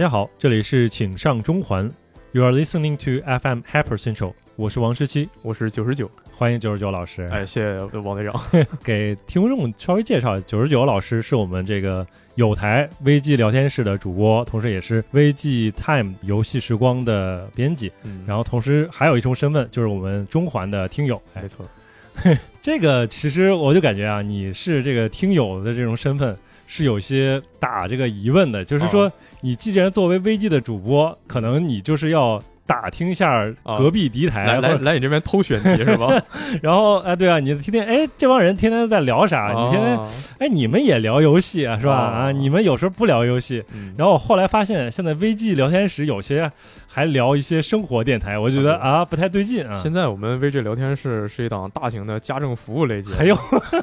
大家好，这里是请上中环，You are listening to FM Hyper Central，我是王十七，我是九十九，欢迎九十九老师。哎，谢谢王队长，给听众稍微介绍，九十九老师是我们这个有台微 G 聊天室的主播，同时也是微 G Time 游戏时光的编辑，嗯，然后同时还有一重身份就是我们中环的听友。哎。没，错，这个其实我就感觉啊，你是这个听友的这种身份是有些打这个疑问的，就是说，你既然作为 VG 的主播，可能你就是要打听一下隔壁敌台，来来来，你这边偷选题是吧？然后哎，对啊，你天天哎，这帮人天天在聊啥？你天天啊哎，你们也聊游戏啊，是吧？哦啊，你们有时候不聊游戏。嗯然后我后来发现，现在 VG 聊天室有些还聊一些生活电台，我觉得啊不太对劲啊。现在我们 VG 聊天室是一档大型的家政服务类节目，还有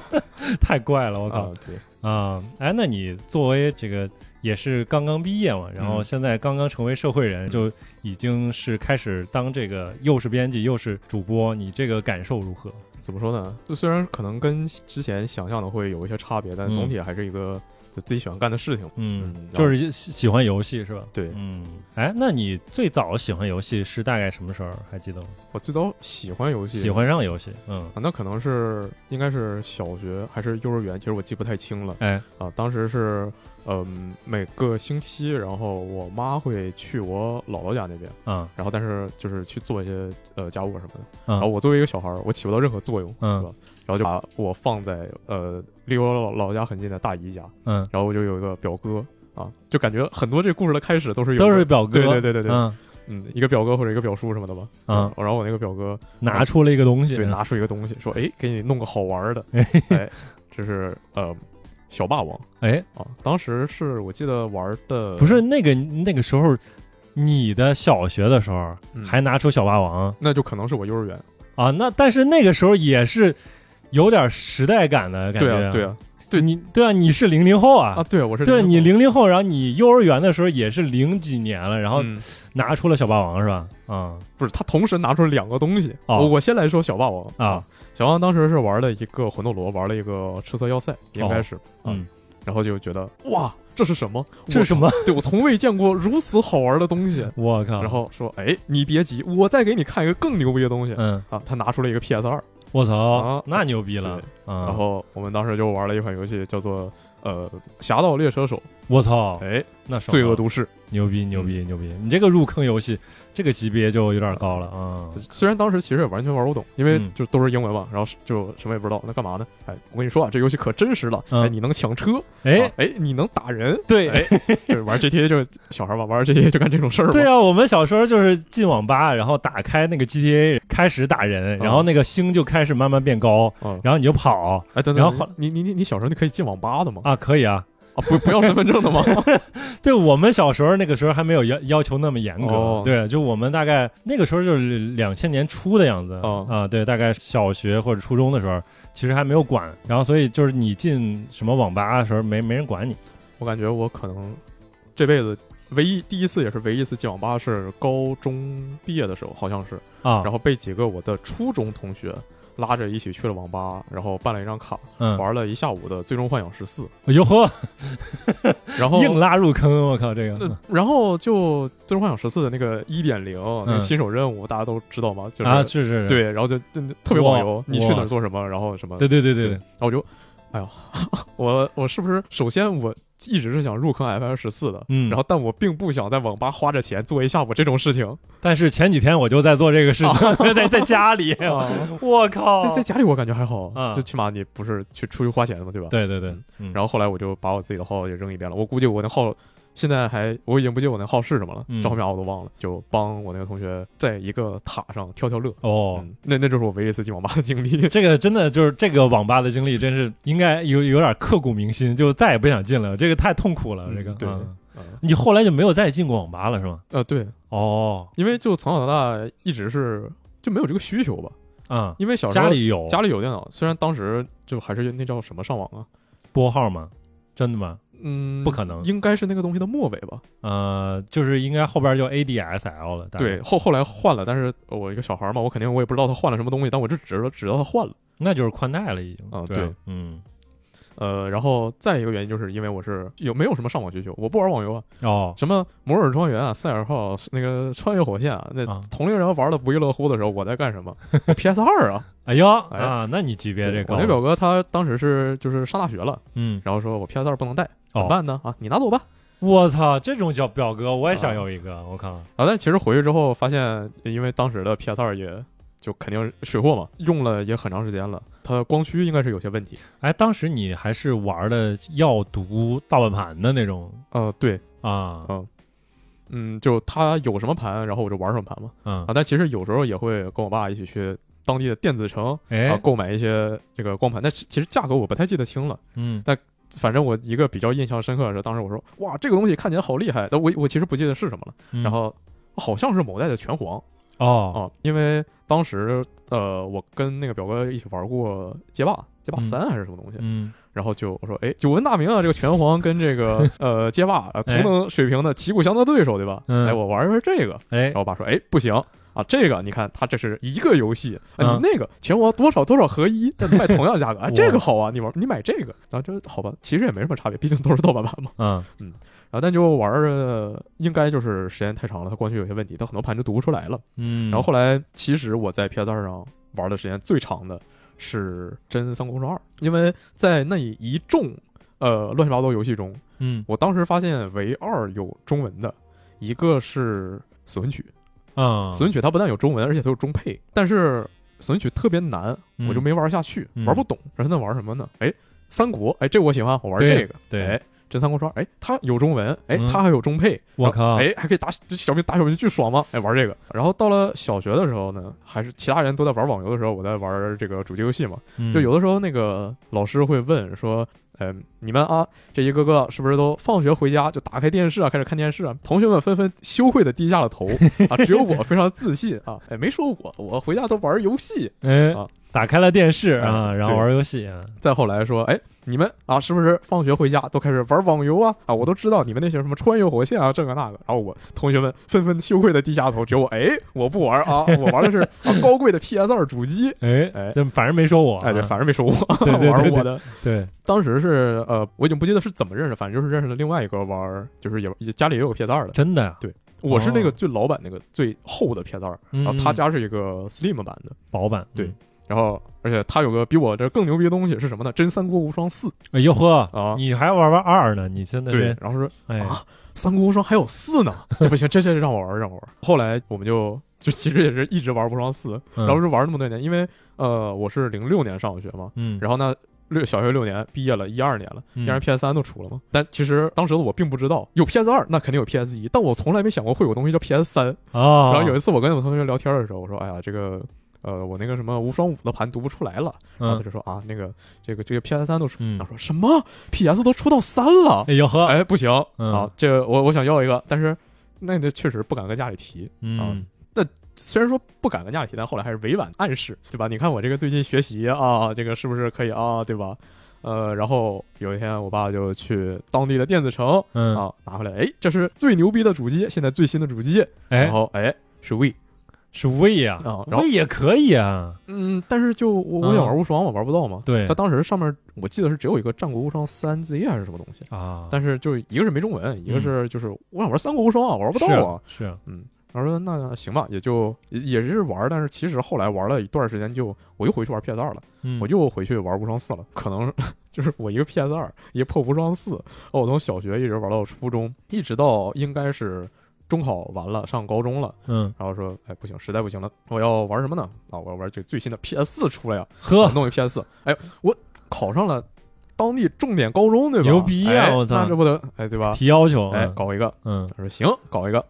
太怪了，我靠啊，对，啊！哎，那你作为这个也是刚刚毕业嘛，然后嗯现在刚刚成为社会人，就已经是开始当这个又是编辑又是主播，你这个感受如何？怎么说呢？就虽然可能跟之前想象的会有一些差别，但嗯总体还是一个就自己喜欢干的事情。嗯嗯，就是喜喜欢游戏是吧？对嗯，哎，那你最早喜欢游戏是大概什么时候？还记得吗？我最早喜欢游戏，喜欢上游戏，嗯，啊，那可能是应该是小学还是幼儿园，其实我记不太清了哎，啊。当时是嗯、每个星期，然后我妈会去我姥姥家那边，嗯。然后但是就是去做一些呃家务什么的。嗯。然后我作为一个小孩儿，我起不到任何作用，嗯。是吧？然后就把我放在呃离我姥姥家很近的大姨家，嗯，然后我就有一个表哥啊，就感觉很多这故事的开始都是有都是个表哥，对对对对对，嗯，嗯，一个表哥或者一个表叔什么的吧，嗯。然后我那个表哥拿出了一个东西，对拿出一个东西说，哎，给你弄个好玩儿的，哎。哎，这是呃小霸王。哎，啊，当时是我记得玩的不是那个那个时候，你的小学的时候嗯。还拿出小霸王？那就可能是我幼儿园，啊？那但是那个时候也是有点时代感的感觉，对啊对，啊。对。你对啊，你是零零后啊。啊，。对我是对你零零零后，然后你幼儿园的时候也是零几年了，然后嗯。拿出了小霸王是吧？啊。不是他同时拿出了两个东西，哦。我我先来说小霸王。啊，小王当时是玩了一个魂斗罗，玩了一个赤色要塞，应该是，啊嗯，然后就觉得哇，这是什么？这是什么？对我从未见过如此好玩的东西。我靠！然后说，哎，你别急，我再给你看一个更牛逼的东西。嗯，啊，他拿出了一个 PS 二，我操啊，那牛逼了啊！然后我们当时就玩了一款游戏，叫做呃《侠盗猎车手我操》，，哎，那爽罪恶都市。牛逼牛逼牛逼！你这个入坑游戏，这个级别就有点高了啊！虽然当时其实也完全玩不懂，因为嗯就都是英文嘛，然后就什么也不知道，那干嘛呢？哎，我跟你说啊，这游戏可真实了，嗯哎，你能抢车，哎啊，哎，你能打人，对哎，就是玩 GTA 就小孩嘛，玩 GTA 就干这种事儿。对啊，我们小时候就是进网吧，然后打开那个 GTA，开始打人，然后那个星就开始慢慢变高，嗯，然后你就跑哎，等等，然后后你你你你小时候你可以进网吧的吗？啊，可以啊。啊，不不要身份证的吗？对我们小时候那个时候还没有要要求那么严格，哦。对，就我们大概那个时候就是两千年初的样子、哦。啊，对，大概小学或者初中的时候，其实还没有管，然后所以就是你进什么网吧的时候没没人管你。我感觉我可能这辈子唯一第一次也是唯一一次进网吧是高中毕业的时候，好像是，啊，然后被几个我的初中同学拉着一起去了网吧，然后办了一张卡，嗯，玩了一下午的《最终幻想十四》，哟呵，然后硬拉入坑，我靠，这个。呃然后就《最终幻想十四》的那个一点零那个新手任务，大家都知道吗？就是、嗯啊，是是，是，对，然后就就特别网游哇，你去哪儿做什么，然后什么，对对对对。对，然后我就，哎呀，我我是不是首先我一直是想入坑 F 二十四的，嗯，然后但我并不想在网吧花着钱做一下午这种事情，但是前几天我就在做这个事情，在在家里，啊我靠，在在家里我感觉还好，啊就起码你不是去出去花钱的嘛，对吧？。对对对，嗯。然后后来我就把我自己的号也扔一边了，我估计我那号现在还我已经不记得我那号是什么了，嗯账号码我都忘了，就帮我那个同学在一个塔上跳跳乐。哦。嗯，那那就是我唯一一次进网吧的经历。这个真的就是这个网吧的经历，真是应该有有点刻骨铭心，就再也不想进了。这个太痛苦了，嗯这个。对嗯嗯你后来就没有再进过网吧了，是吗？呃，对，哦，因为就从小到大一直是就没有这个需求吧，啊，因为小时候家里有家里有电脑，虽然当时就还是那叫什么上网啊，拨号吗？真的吗？嗯，不可能应该是那个东西的末尾吧？呃，就是应该后边就 ADSL 了。对，，后后来换了，但是我一个小孩嘛，我肯定我也不知道他换了什么东西，但我就只知道知道他换了。那就是宽带了，已经。啊对啊，嗯，呃，然后再一个原因就是因为我是有没有什么上网需求，我不玩网游啊，哦，什么摩尔庄园啊、赛尔号、那个穿越火线啊，那啊同龄人玩的不亦乐乎的时候，我在干什么？PS 二啊，哎呀哎啊，那你级别这高了，我那表哥他当时是就是上大学了，嗯，然后说我 PS 二不能带，怎么哦办呢？啊，你拿走吧。我操，这种叫表哥，我也想要一个，我靠，啊，但其实回去之后发现，因为当时的 PS 二也就肯定是水货嘛，用了也很长时间了，它光驱应该是有些问题。哎，当时你还是玩的要读大碗盘的那种呃，对，啊，嗯，嗯就它有什么盘，然后我就玩什么盘嘛。嗯啊，，但其实有时候也会跟我爸一起去当地的电子城啊哎，购买一些这个光盘，但其其实价格我不太记得清了。嗯，反正我一个比较印象深刻的是，当时我说哇，这个东西看起来好厉害，但我我其实不记得是什么了。嗯。然后好像是某代的拳皇。哦，啊，因为当时呃我跟那个表哥一起玩过街霸，街霸嗯。三还是什么东西，嗯，然后就我说哎，久闻大名啊，这个拳皇跟这个呃街霸呃同等水平的旗鼓相当对手对吧？嗯哎，我玩一玩这个，哎然，后我爸说哎不行。啊，这个你看，它这是一个游戏，啊，嗯你那个拳皇多少多少合一，但卖同样价格，啊，这个好啊，你玩你买这个，然后就好吧，其实也没什么差别，毕竟都是盗版版嘛。嗯，然后但就玩着，应该就是时间太长了，它光驱有些问题，它很多盘就读不出来了。嗯，然后后来，其实我在 PS 二上玩的时间最长的是《真三国无双二》，因为在那一众呃乱七八糟游戏中，嗯我当时发现唯二有中文的，一个是《死魂曲》，啊，《死魂曲》它不但有中文，而且它有中配，但是《死魂曲》特别难，嗯我就没玩下去，嗯玩不懂。然后那玩什么呢？哎，三国，哎，这我喜欢，我玩这个。对哎，真三国杀，哎，它有中文，哎，嗯它还有中配，我靠哎，还可以打这小兵打小兵巨爽吗？哎，玩这个。然后到了小学的时候呢，还是其他人都在玩网游的时候，我在玩这个主机游戏嘛。嗯就有的时候那个老师会问说，嗯、你们啊，这一个个是不是都放学回家就打开电视啊，开始看电视啊？同学们纷纷羞愧的低下了头啊，只有我非常自信啊，哎，没说我，我回家都玩游戏。哎啊，打开了电视哎啊，然后对玩游戏啊，再后来说，哎，你们啊，是不是放学回家都开始玩网游啊？啊，我都知道你们那些什么穿越火线啊，这个那个。然后我同学们纷纷羞愧的低下头，只有我，哎，我不玩啊，我玩的是啊高贵的 PS 二主机。哎哎这反正没说我啊，哎，对，反正没说我，对对对对玩我的。对，当时是呃，我已经不记得是怎么认识，反正就是认识了另外一个玩，就是也也家里也有 PS 二的。真的呀，对我是那个哦最老版那个最厚的 PS 二，嗯然后他家是一个 Slim 版的。薄版，对嗯，然后而且他有个比我这更牛逼的东西是什么呢？真三国无双四哎呦呵，啊。你还玩玩二呢？你现在对，然后说哎，啊三国无双还有四呢，这不行，这这让我玩，让我玩。后来我们就就其实也是一直玩无双四，嗯然后就玩那么多年，因为呃我是零六年上的学嘛，嗯，然后呢六小学六年毕业了，一二年了，嗯当然 PS 三都出了嘛。但其实当时的我并不知道有 PS 二，那肯定有 PS 一，但我从来没想过会有东西叫 PS 三。啊，然后有一次我跟我同学聊天的时候，我说：“哎呀，这个。”呃，我那个什么无双五的盘读不出来了，然后他嗯，就说啊，那个这个这个 PS 三都出，嗯他说什么 PS 都出到三了，哎呦呵，哎，不行、嗯啊，这个我我想要一个，但是那个确实不敢跟家里提。啊。那，虽然说不敢跟家里提，但后来还是委婉暗示，对吧？你看我这个最近学习啊，这个是不是可以啊，对吧？呃，然后有一天我爸就去当地的电子城嗯，啊拿回来，哎，这是最牛逼的主机，现在最新的主机，哎然，后哎是 We 是 V 呀啊，然后也可以啊，嗯，但是就我我想玩无双，我玩不到嘛。对。它当时上面我记得是只有一个战国无双三 Z 还是什么东西，啊，但是就一个是没中文，一个是就是我想玩三国无双啊，玩不到啊。是啊，嗯，然后说那行吧，也就也也是玩，但是其实后来玩了一段时间就，我又回去玩 PS 二了，嗯，我又回去玩无双四了。可能 就是我一个 PS 二，一个破无双四，我从小学一直玩到初中，一直到应该是中考完了，上高中了，嗯，然后说，哎，不行，实在不行了，我要玩什么呢？啊，我要玩这最新的 PS 四出来呀，呵，弄一 PS 四，哎，我考上了当地重点高中，对吧？牛逼啊哎我操那这不得，哎，对吧？提要求，哎，嗯搞一个。嗯他说行，搞一个。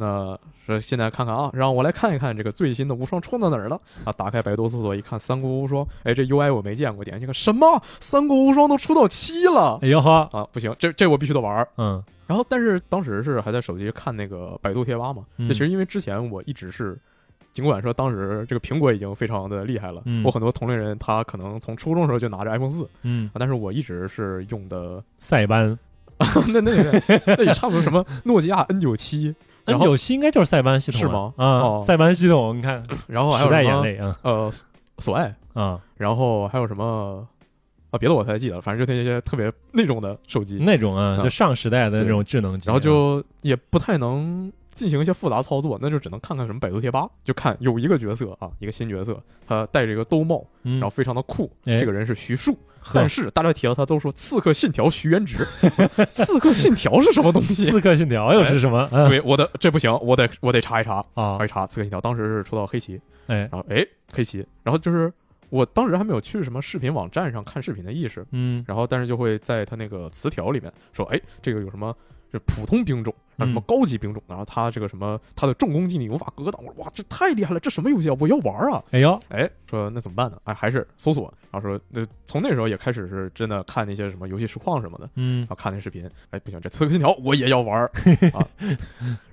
那说现在看看啊，让我来看一看这个最新的无双出到哪儿了啊！打开百度搜索一看，三国无双，哎，这 UI 我没见过，点进去看什么？三国无双都出到七了哎呀哈，啊！不行，这这我必须得玩儿。嗯然后，但是当时是还在手机看那个百度贴吧嘛，嗯那其实因为之前我一直是。尽管说当时这个苹果已经非常的厉害了，嗯我很多同龄人他可能从初中的时候就拿着 iPhone 四嗯，啊，但是我一直是用的塞班 那那那那也差不多什么诺基亚 N 九七，然九七应该就是塞班系统是吗？啊，哦。塞班系统，你看 然后还有什么？眼泪啊。呃索索爱，啊，然后还有什么？啊，别的我不太记得了，反正就那些特别那种的手机，那种啊，啊。就上时代的那种智能机，然后就也不太能进行一些复杂操作，那就只能看看什么百度贴吧，就看有一个角色啊，一个新角色，他戴着一个兜帽，嗯，然后非常的酷，哎。这个人是徐庶，呵但是大家提到他都说《刺客信条》徐元直，《刺客信条》是什么东西？刺客信条又是什么？嗯对，我的这不行，我得我得查一查，啊查一，查《刺客信条》，当时是出到黑棋，哎，然后哎黑棋，然后就是我当时还没有去什么视频网站上看视频的意识，嗯然后但是就会在他那个词条里面说，哎，这个有什么？是普通兵种，然后什么嗯高级兵种，然后他这个什么，他的重攻击你无法格挡。我说哇，这太厉害了，这什么游戏啊？我要玩啊！哎呦，哎，说那怎么办呢？哎，还是搜索。然后说，那从那时候也开始是真的看那些什么游戏实况什么的，嗯然后看那视频。哎，不行，这刺客信条我也要玩儿 啊！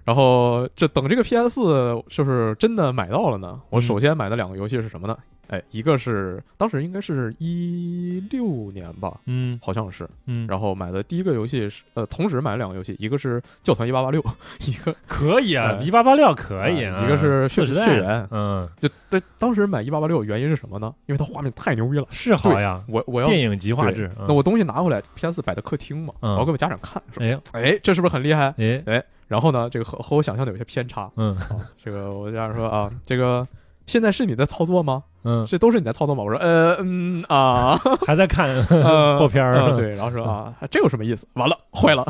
然后这等这个 PS 就是真的买到了呢。我嗯首先买的两个游戏是什么呢？哎，一个是当时应该是一六年吧，嗯好像是。嗯，然后买的第一个游戏是呃，同时买了两个游戏，一个是教团一八八六，一个可以啊哎，V 八八六可以一个是血血缘嗯，就对，当时买一八八六原因是什么呢？因为它画面太牛逼了。是好呀，我我要电影级画对质，那我东西拿回来，PS 摆在客厅嘛，嗯我要给我家长看，说哎这是不是很厉害？哎哎然后呢，这个和和我想象的有些偏差嗯啊。这个我家长说啊，这个现在是你在操作吗？嗯，这都是你在操作吗？我说呃嗯啊，还在看呃爆片儿啊对，然后说啊，这有什么意思？完了，坏了。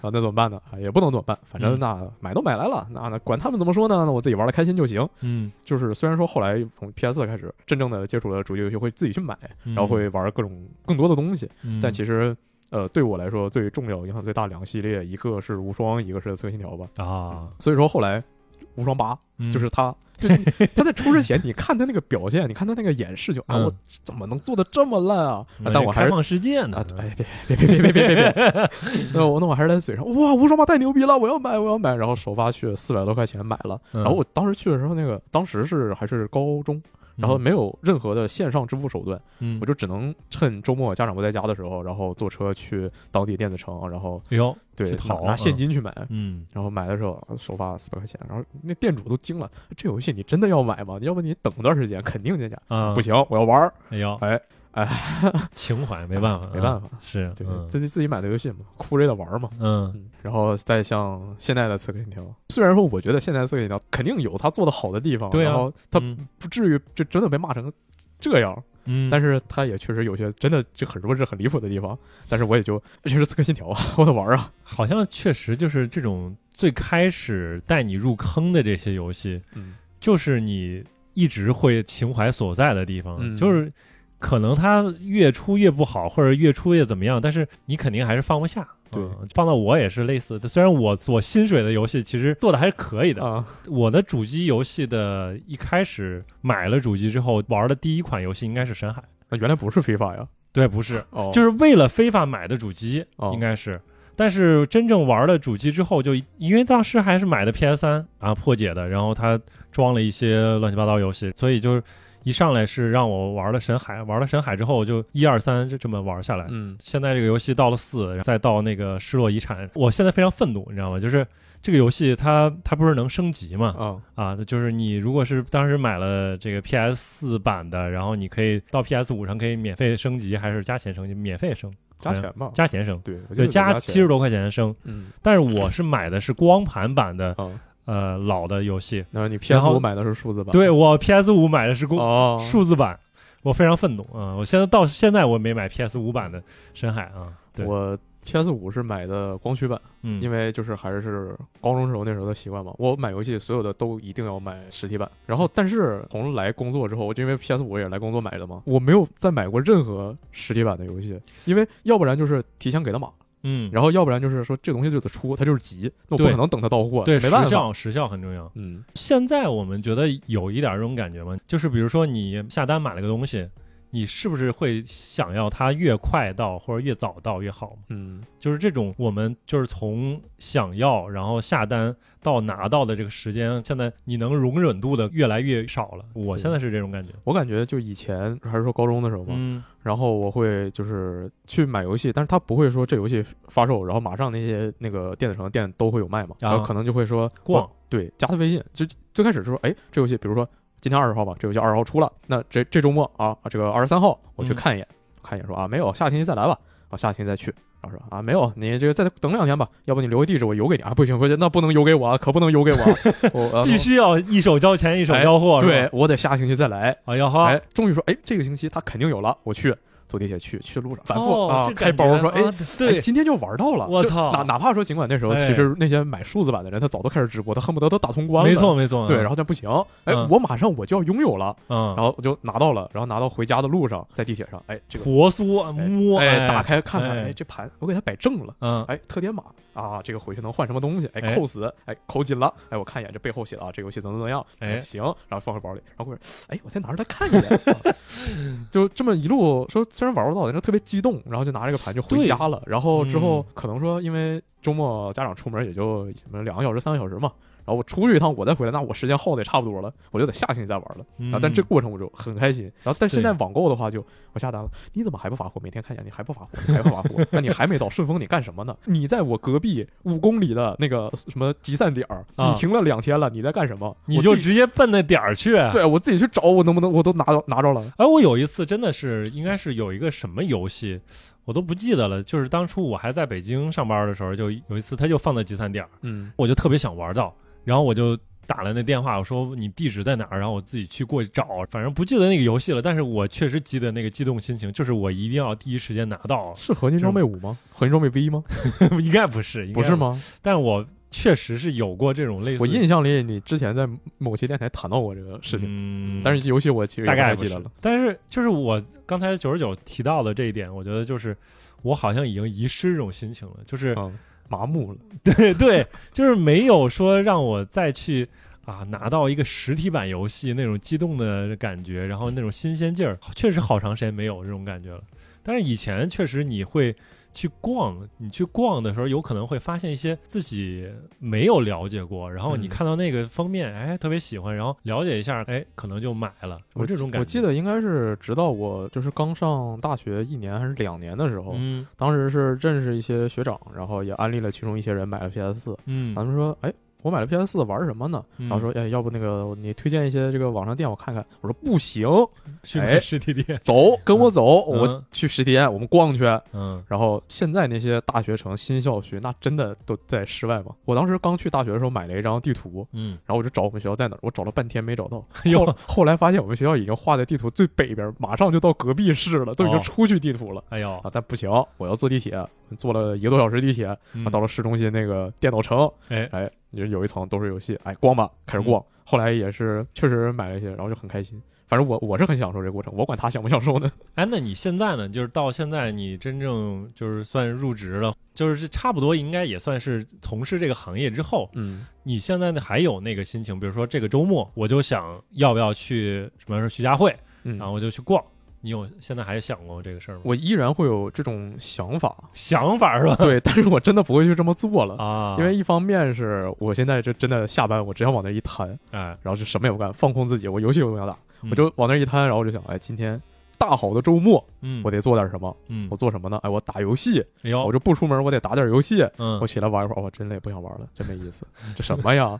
然后那怎么办呢？啊，也不能怎么办，反正嗯那买都买来了，那那管他们怎么说呢？那我自己玩的开心就行。嗯，就是虽然说后来从 PS 开始真正的接触了主机游戏，会自己去买，嗯然后会玩各种更多的东西，嗯，但其实。呃，对我来说最重要、影响最大两个系列，一个是无双，一个是刺客信条吧。啊，所以说后来无双八嗯就是他，对，他在出之前，你看他那个表现，你看他那个演示，就 啊，我怎么能做的这么烂啊？但我还是放世界呢，哎，别别别别别别别，那我那我还是在嘴上，哇，无双吧太牛逼了，我要买我要买，然后首发去四百多块钱买了，然后我当时去的时候，那个当时是还是高中。然后没有任何的线上支付手段，嗯，我就只能趁周末家长不在家的时候，然后坐车去当地电子城，然后哟，对拿拿现金去买。嗯然后买的时候首发四百块钱，然后那店主都惊了，这游戏你真的要买吗？要不你等段时间，肯定降价。啊，不，行，我要玩儿。哎呦，哎哎，情怀没办法，没办法，是，对，嗯。自己自己买的游戏嘛，哭着也得玩嘛。嗯。嗯，然后再像现在的刺客信条，虽然说我觉得现在的刺客信条肯定有它做的好的地方，对啊然后它嗯。不至于就真的被骂成这样，嗯，但是它也确实有些真的就很弱智、很离谱的地方。但是我也就这是刺客信条啊，我得玩啊。好像确实就是这种最开始带你入坑的这些游戏，嗯。就是你一直会情怀所在的地方，嗯。就是可能它越出越不好，或者越出越怎么样，但是你肯定还是放不下。对嗯放到我也是类似的。虽然我做薪水的游戏其实做的还是可以的，啊，我的主机游戏的一开始买了主机之后玩的第一款游戏应该是《深海》，那原来不是非法呀。对，不是，哦，就是为了非法买的主机，哦应该是。但是真正玩了主机之后就，因为当时还是买的 PS 三啊破解的，然后它装了一些乱七八糟游戏，所以就是一上来是让我玩了神海，玩了神海之后就一二三就这么玩下来。嗯现在这个游戏到了四，再到那个失落遗产，我现在非常愤怒，你知道吗？就是这个游戏它它不是能升级吗？啊啊，就是你如果是当时买了这个 PS 四版的，然后你可以到 PS 五上可以免费升级，还是加钱升级？免费升，加钱吧，加钱升，对我记对，加七十多块钱升。嗯但是我是买的是光盘版的，啊，呃，老的游戏。然后你 PS 后五买的是数字版，对我 PS 五买的是光哦，数字版，我非常愤怒啊！我现在到现在我没买 PS 五版的深海啊。对，我 PS 五是买的光驱版，嗯，因为就是还是高中时候那时候的习惯嘛，我买游戏所有的都一定要买实体版。然后，但是从来工作之后，我就因为 PS 五也来工作买的嘛，我没有再买过任何实体版的游戏，因为要不然就是提前给他码，嗯，然后要不然就是说这东西就得出，它就是急，那我不可能等它到货，对没办法。时效时效很重要。嗯现在我们觉得有一点这种感觉吗？就是比如说你下单买了个东西，你是不是会想要它越快到或者越早到越好？嗯就是这种我们就是从想要然后下单到拿到的这个时间，现在你能容忍度的越来越少了。我现在是这种感觉。我感觉就以前还是说高中的时候嘛，嗯然后我会就是去买游戏，但是他不会说这游戏发售，然后马上那些那个电子城的店都会有卖嘛，啊然后可能就会说逛对，加他微信，就最开始就说，哎，这游戏比如说今天二十号吧，这游戏二十号出了，那这这周末啊，这个二十三号我去嗯看一眼，看一眼说啊没有，下星期再来吧，啊下星期再去。然后说啊没有，你这个再等两天吧，要不你留个地址我邮给你啊？不行不行，那不能邮给我啊，可不能邮给我啊，我呃必须要一手交钱一手交货，对，我得下星期再来。哎呀哈，哎，终于说，哎，这个星期他肯定有了，我去坐地铁去，去路上反复、哦啊开包说，哎。啊对哎，今天就玩到了，我操哪哪怕说，尽管那时候哎其实那些买数字版的人，他早都开始直播，他恨不得都打通关了。没错，没错，对，然后但不行，哎，嗯我马上我就要拥有了，嗯，然后我就拿到了，然后拿到回家的路上，在地铁上，哎，这个活缩摸，哎，打开看看，哎哎，这盘我给它摆正了。嗯，哎，特点码啊，这个回去能换什么东西？哎，哎扣死，哎，扣紧了。哎，我看一眼这背后写的啊，这游戏怎么怎么样？哎行，然后放回包里。然后过哎，我再拿出来看一眼。啊 就这么一路说，虽然玩不到，但是特别激动，然后就拿这个盘就回家了。然后之后嗯可能说，因为周末家长出门也就什么两个小时、三个小时嘛。然后我出去一趟，我再回来，那我时间耗的也差不多了，我就得下星期再玩了。嗯啊，但这过程我就很开心。然后，但现在网购的话就，我下单了，你怎么还不发货？每天看一下，你还不发货，你还不发货？那你还没到顺丰，你干什么呢？你在我隔壁五公里的那个什么集散点儿，啊你停了两天了，你在干什么？你就直接奔那点儿去。对我自己去找，我能不能我都拿到拿着了？哎，我有一次真的是应该是有一个什么游戏，我都不记得了。就是当初我还在北京上班的时候，就有一次他就放在集散点儿，嗯我就特别想玩到，然后我就打了那电话，我说你地址在哪儿，然后我自己去过去找。反正不记得那个游戏了，但是我确实记得那个激动心情，就是我一定要第一时间拿到。是合金装备五吗？合金装备 V 吗？应该不是，应该不是？吗？但我确实是有过这种类似，我印象里你之前在某些电台谈到过这个事情，嗯，但是游戏我其实大概不记得了。。但是就是我刚才九十九提到的这一点，我觉得就是我好像已经遗失这种心情了，就是、嗯，麻木了。对对，就是没有说让我再去啊拿到一个实体版游戏那种激动的感觉，然后那种新鲜劲儿，确实好长时间没有这种感觉了。但是以前确实你会。去逛，你去逛的时候，有可能会发现一些自己没有了解过，然后你嗯看到那个封面，哎，特别喜欢，然后了解一下，哎，可能就买了。我这种感觉，我记得应该是直到我就是刚上大学一年还是两年的时候，嗯当时是认识一些学长，然后也安利了其中一些人买了 PS 四，嗯他们说，哎。我买了 PS 四玩什么呢？嗯然后说，哎，要不那个你推荐一些这个网上店我看看。我说不行，去实体店，走，跟我走，嗯我去实体店，我们逛去。嗯然后现在那些大学城、新校区，那真的都在室外嘛。我当时刚去大学的时候买了一张地图，嗯，然后我就找我们学校在哪儿，我找了半天没找到。后后来发现我们学校已经画在地图最北边，马上就到隔壁市了，都已经哦出去地图了。哎呦，啊，但不行，我要坐地铁，坐了一个多小时地铁，嗯啊，到了市中心那个电脑城，哎，哎，有有一层都是游戏，哎，逛吧，开始逛。后来也是确实买了一些，然后就很开心。反正我我是很享受这个过程，我管他享不享受呢。哎，那你现在呢？就是到现在你真正就是算入职了，就是差不多应该也算是从事这个行业之后，嗯，你现在呢还有那个心情？比如说这个周末我就想要不要去什么徐家汇，嗯然后我就去逛。你有现在还想过这个事儿吗？我依然会有这种想法，想法是吧？对，但是我真的不会去这么做了。啊，因为一方面是我现在这真的下班，我只想往那一瘫，哎，然后就什么也不干，放空自己。我游戏我不想打，嗯我就往那一瘫，然后我就想，哎，今天大好的周末，嗯，我得做点什么。嗯我，做什么呢？哎，我打游戏，哎呦，我就不出门，我得打点游戏。嗯我起来玩一会儿，我，真累，不想玩了，真没意思，这什么呀？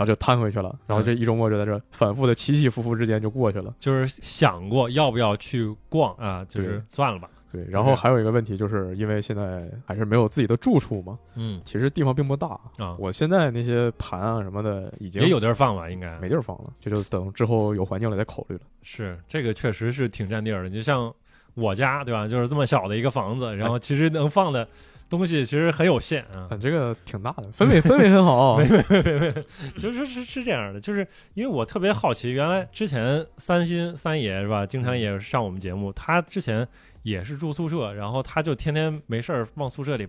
然后就瘫回去了，然后这一周末就在这反复的起起伏伏之间就过去了。就是想过要不要去逛啊，就是算了吧。对，然后还有一个问题，就是因为现在还是没有自己的住处嘛，嗯其实地方并不大。啊，我现在那些盘啊什么的已经也有地儿放吧，应该没地儿放了，这就等之后有环境了再考虑了。是这个确实是挺占地儿的。就像我家对吧，就是这么小的一个房子，然后其实能放的东西其实很有限啊。嗯，这个挺大的，氛围氛围很好。没 没没没没，就是是是这样的，就是因为我特别好奇，原来之前三星三爷是吧，经常也上我们节目，他之前也是住宿舍，然后他就天天没事儿往宿舍里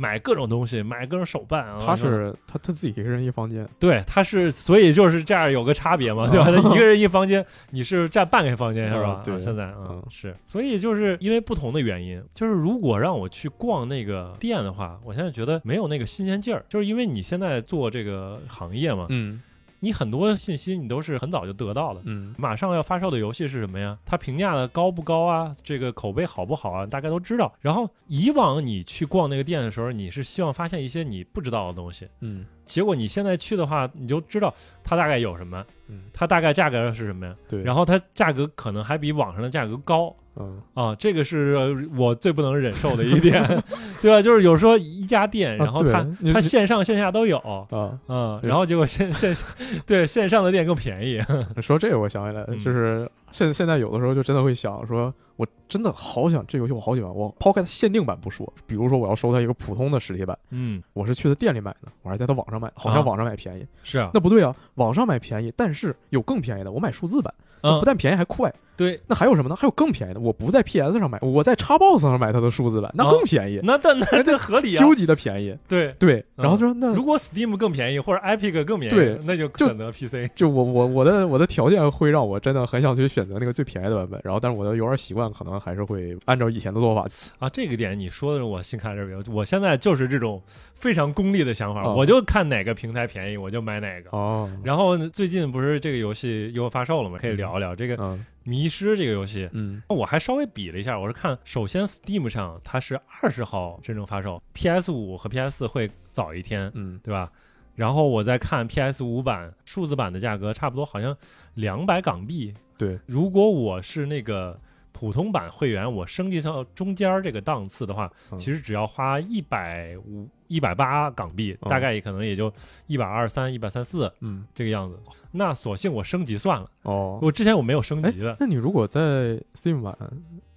买各种东西，买各种手办啊。他是他他自己一个人一房间，对，他是所以就是这样有个差别嘛，对吧？他 一个人一房间，你是占半个房间是吧？嗯对啊现在啊嗯是，所以就是因为不同的原因，就是如果让我去逛那个店的话，我现在觉得没有那个新鲜劲儿，就是因为你现在做这个行业嘛，嗯你很多信息你都是很早就得到了。嗯马上要发售的游戏是什么呀？它评价的高不高啊？这个口碑好不好啊？大概都知道。然后以往你去逛那个店的时候，你是希望发现一些你不知道的东西。嗯结果你现在去的话，你就知道它大概有什么，嗯，它大概价格是什么呀？对，然后它价格可能还比网上的价格高。嗯。啊，这个是呃我最不能忍受的一点，对吧？就是有时候一家店，然后它、啊它线上线下都有，啊，嗯，然后结果线线 对线上的店更便宜，说这个我想起来，嗯就是现现在有的时候就真的会想说，我真的好想这游戏，我好喜欢。我抛开它限定版不说，比如说我要收它一个普通的实体版，嗯，我是去它店里买的，我还是在它网上买，好像啊网上买便宜。是啊，那不对啊，网上买便宜，但是有更便宜的，我买数字版，不，但便宜还快。对，那还有什么呢？还有更便宜的，我不在 PS 上买，我在 Xbox 上买它的数字版，那啊更便宜，那但那这合理啊，究极的便宜。对。对，嗯然后说那如果 Steam 更便宜或者 Epic 更便宜，对那就就选择 PC。就我我我的我的条件会让我真的很想去选择那个最便宜的版本，然后但是我的游玩习惯可能还是会按照以前的做法。啊，这个点你说的我心坎这边，我现在就是这种非常功利的想法，哦我就看哪个平台便宜我就买哪个。哦，然后最近不是这个游戏又发售了吗？可以聊一聊这个《嗯迷失》这个游戏。嗯我还稍微比了一下，我是看，首先 Steam 上它是二十号真正发售，PS 五和 PS 四会早一天，嗯对吧？然后我再看 PS 五版数字版的价格，差不多好像两百港币。对，如果我是那个普通版会员，我升级到中间这个档次的话，嗯其实只要花一百五、一百八港币，嗯大概也可能也就一百二三、一百三四嗯这个样子。那索性我升级算了，哦，我之前我没有升级的，那你如果在 Steam 版，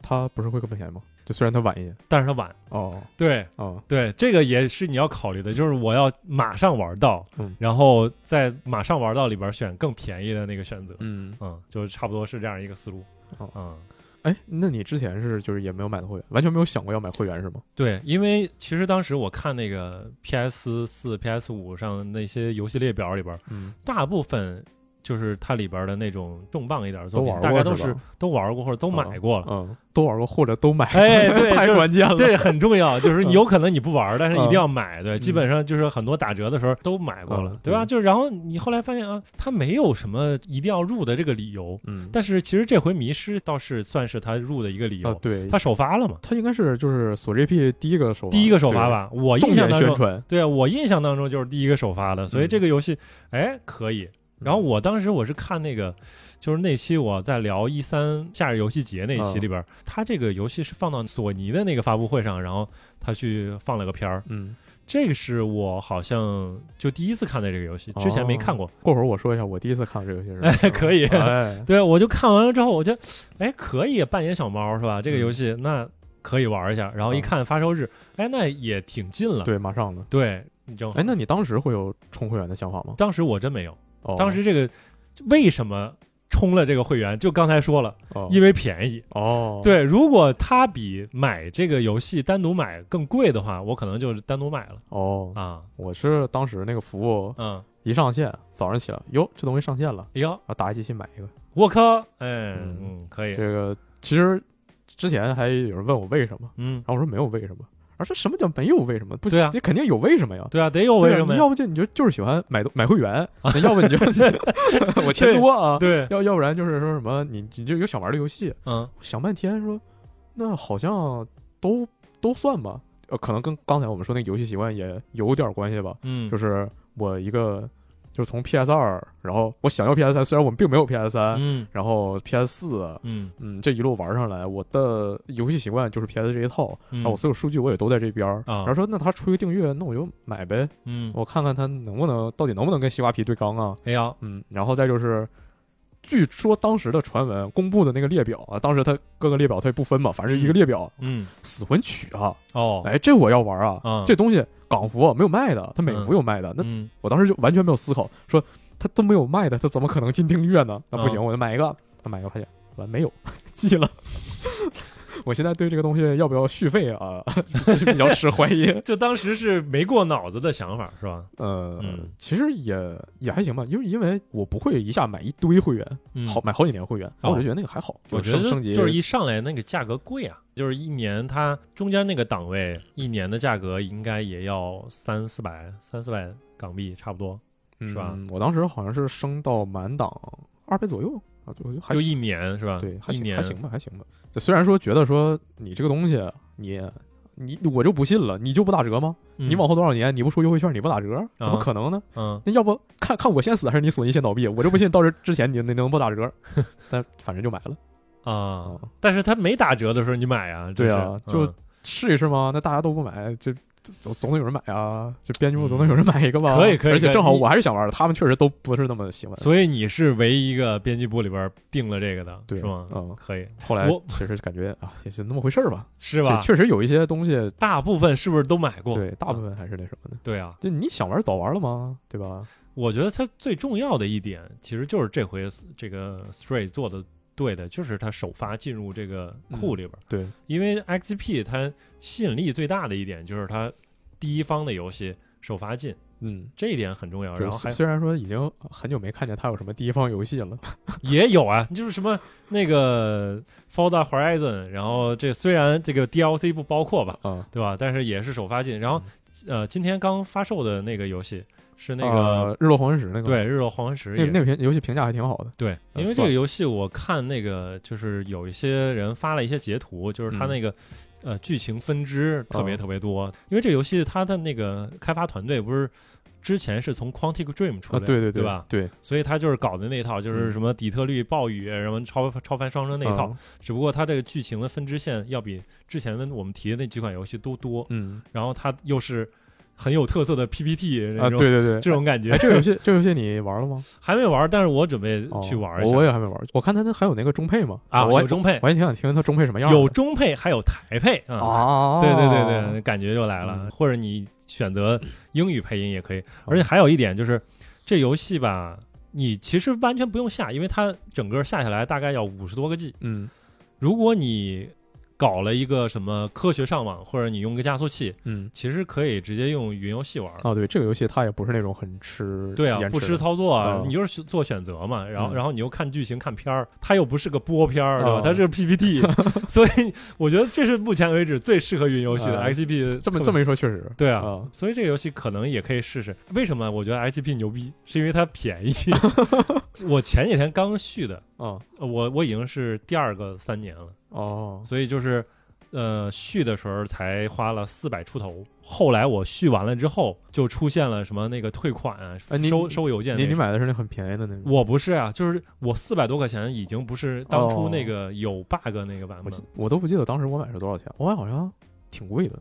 它不是会更便宜吗？就虽然它晚一点。但是它晚。哦对哦对，这个也是你要考虑的，就是我要马上玩到，嗯然后在马上玩到里边选更便宜的那个选择。嗯，嗯，就差不多是这样一个思路。哦嗯，哎，那你之前是就是也没有买的会员，完全没有想过要买会员是吗？对，因为其实当时我看那个 PS 四、PS 五上那些游戏列表里边，嗯，大部分就是它里边的那种重磅一点的作品，都玩过大概都是都玩过或者都买过了。嗯，都玩过或者都买，哎对 太关键了。对，很重要，就是嗯有可能你不玩，但是一定嗯要买。对，基本上就是很多打折的时候都买过了嗯，对吧？嗯就然后你后来发现啊，它没有什么一定要入的这个理由，嗯，但是其实这回迷失倒是算是它入的一个理由，，啊对，它首发了嘛，它应该是就是锁 GP 第一个首发，第一个首发吧，我印象当中宣传。对啊，我印象当中就是第一个首发的，所以嗯这个游戏，哎，可以。然后我当时我是看那个，就是那期我在聊一三夏日游戏节那期里边，他这个游戏是放到索尼的那个发布会上，然后他去放了个片儿，嗯，这个是我好像就第一次看的这个游戏，之前没看过。过会儿我说一下我第一次看这个游戏是吧，哎可以哎，对，我就看完了之后，我觉得，哎，可以扮演小猫是吧？这个游戏、那可以玩一下。然后一看发售日，哎，那也挺近了。对，马上了。对，你正好哎，那你当时会有充会员的想法吗？当时我真没有。哦，当时这个为什么充了这个会员？就刚才说了，哦，因为便宜。哦，，对，如果它比买这个游戏单独买更贵的话，我可能就是单独买了。哦，啊。我是当时那个服务嗯，一上线，早上起来，哟，这东西上线了，哎呦，啊，打开机器买一个。我靠，哎，嗯。嗯，可以，这个其实之前还有人问我为什么，嗯，然后我说没有为什么，而说什么叫没有为什么？不，对啊你肯定有为什么呀。对啊，得有为什么要不就你就就是喜欢买买会员，啊要不你就我钱多啊，对，要要不然就是说什么你你就有想玩的游戏，嗯想半天说那好像都都算吧，呃，可能跟刚才我们说那个游戏习惯也有点关系吧。嗯，就是我一个就是从 PS 二，然后我想要 PS 三，虽然我们并没有 PS 三、嗯然后 PS 四，嗯嗯，这一路玩上来，我的游戏习惯就是 PS 这一套，嗯，然后我所有数据我也都在这边儿。啊然后说那他出一个订阅，那我就买呗，嗯，我看看他能不能到底能不能跟西瓜皮对刚啊。哎呀，嗯，然后再就是，据说当时的传闻公布的那个列表啊，当时他各个列表他也不分嘛，反正一个列表，嗯，死魂曲啊，哦，哎，这我要玩啊，嗯。这东西港服没有卖的，他美服有卖的，那嗯。我当时就完全没有思考，说他都没有卖的，他怎么可能进订阅呢？那不行，啊我就买一个，他买一个发现完没有，寄了。我现在对这个东西要不要续费啊，是比较持怀疑。就当时是没过脑子的想法是吧？呃，嗯其实也也还行吧，因为因为我不会一下买一堆会员，嗯好买好几年会员，然后我就觉得那个还好，我觉得升升级就是一上来那个价格贵啊，就是一年它中间那个档位一年的价格应该也要三四百三四百港币差不多，是吧嗯我当时好像是升到满档二倍左右啊，就还就一年是吧？对，还一年行还行吧，还行吧。就虽然说觉得说你这个东西，你你我就不信了，你就不打折吗？嗯你往后多少年，你不出优惠券，你不打折，怎么可能呢？嗯那要不看看我先死还是你索尼先倒闭？我就不信到这之前你你能不打折。但反正就买了，啊，但是他没打折的时候你买啊，对啊啊，就试一试嘛。那大家都不买，就总总得有人买啊。就编辑部总得有人买一个吧。嗯可以可以而且正好我还是想玩的，他们确实都不是那么喜欢。所以你是唯一一个编辑部里边定了这个的，对是吗？嗯，可以，后来我其实感觉啊，也就那么回事儿吧。是吧？确确实有一些东西，大部分是不是都买过？对，大部分还是那什么的。对啊，就你想玩早玩了吗？对吧？我觉得它最重要的一点，其实就是这回这个 Stray 做的对的，就是它首发进入这个库里边。对，因为 XGP 它吸引力最大的一点就是它第一方的游戏首发进，嗯，这一点很重要。然后还虽然说已经很久没看见他有什么第一方游戏了，也有啊，就是什么那个 Forza Horizon，然后这虽然这个 DLC 不包括吧，啊，对吧？但是也是首发进。然后呃，今天刚发售的那个游戏是那个、呃日落黄昏时那个，对《日落黄昏石》也那那个评游戏评价还挺好的。对，呃因为这个游戏我看那个就是有一些人发了一些截图，就是它嗯那个、呃剧情分支特别哦特别多。因为这个游戏它的那个开发团队不是之前是从 Quantic Dream 出啊，来的，对对对吧？对，所以他就是搞的那一套，就是嗯什么底特律暴雨、什么超超凡双生那一套。嗯只不过它这个剧情的分支线要比之前的我们提的那几款游戏都多，嗯然后它又是很有特色的 PPT 那啊，种、对对对，这种感觉哎，。这个游戏这个游戏你玩了吗？还没玩，但是我准备哦去玩一下。我我也还没玩。我看他那还有那个中配吗，啊，我有中配我，还挺想听听他中配什么样的。有中配，还有台配啊。哦，对对对对，感觉就来了。嗯或者你选择英语配音也可以。而且还有一点就是，这游戏吧，你其实完全不用下，因为它整个下下来大概要五十多个 G。嗯如果你搞了一个什么科学上网，或者你用个加速器，嗯。其实可以直接用云游戏玩。哦，对，这个游戏它也不是那种很吃对啊，不吃操作啊，嗯你就是做选择嘛，然后嗯然后你又看剧情看片儿，它又不是个播片儿，对吧？哦它是个 PPT，所以我觉得这是目前为止最适合云游戏的啊 XGP。这么这么一说，确实对啊啊，所以这个游戏可能也可以试试。为什么我觉得 XGP 牛逼？是因为它便宜。我前几天刚续的，啊呃我我已经是第二个三年了，哦所以就是呃续的时候才花了四百出头。后来我续完了之后，就出现了什么那个退款啊，哎收收邮件那你。你买的是那很便宜的那个，我不是啊，就是我四百多块钱已经不是当初哦那个有 bug 那个版本我，我都不记得当时我买是多少钱，我买好像挺贵的。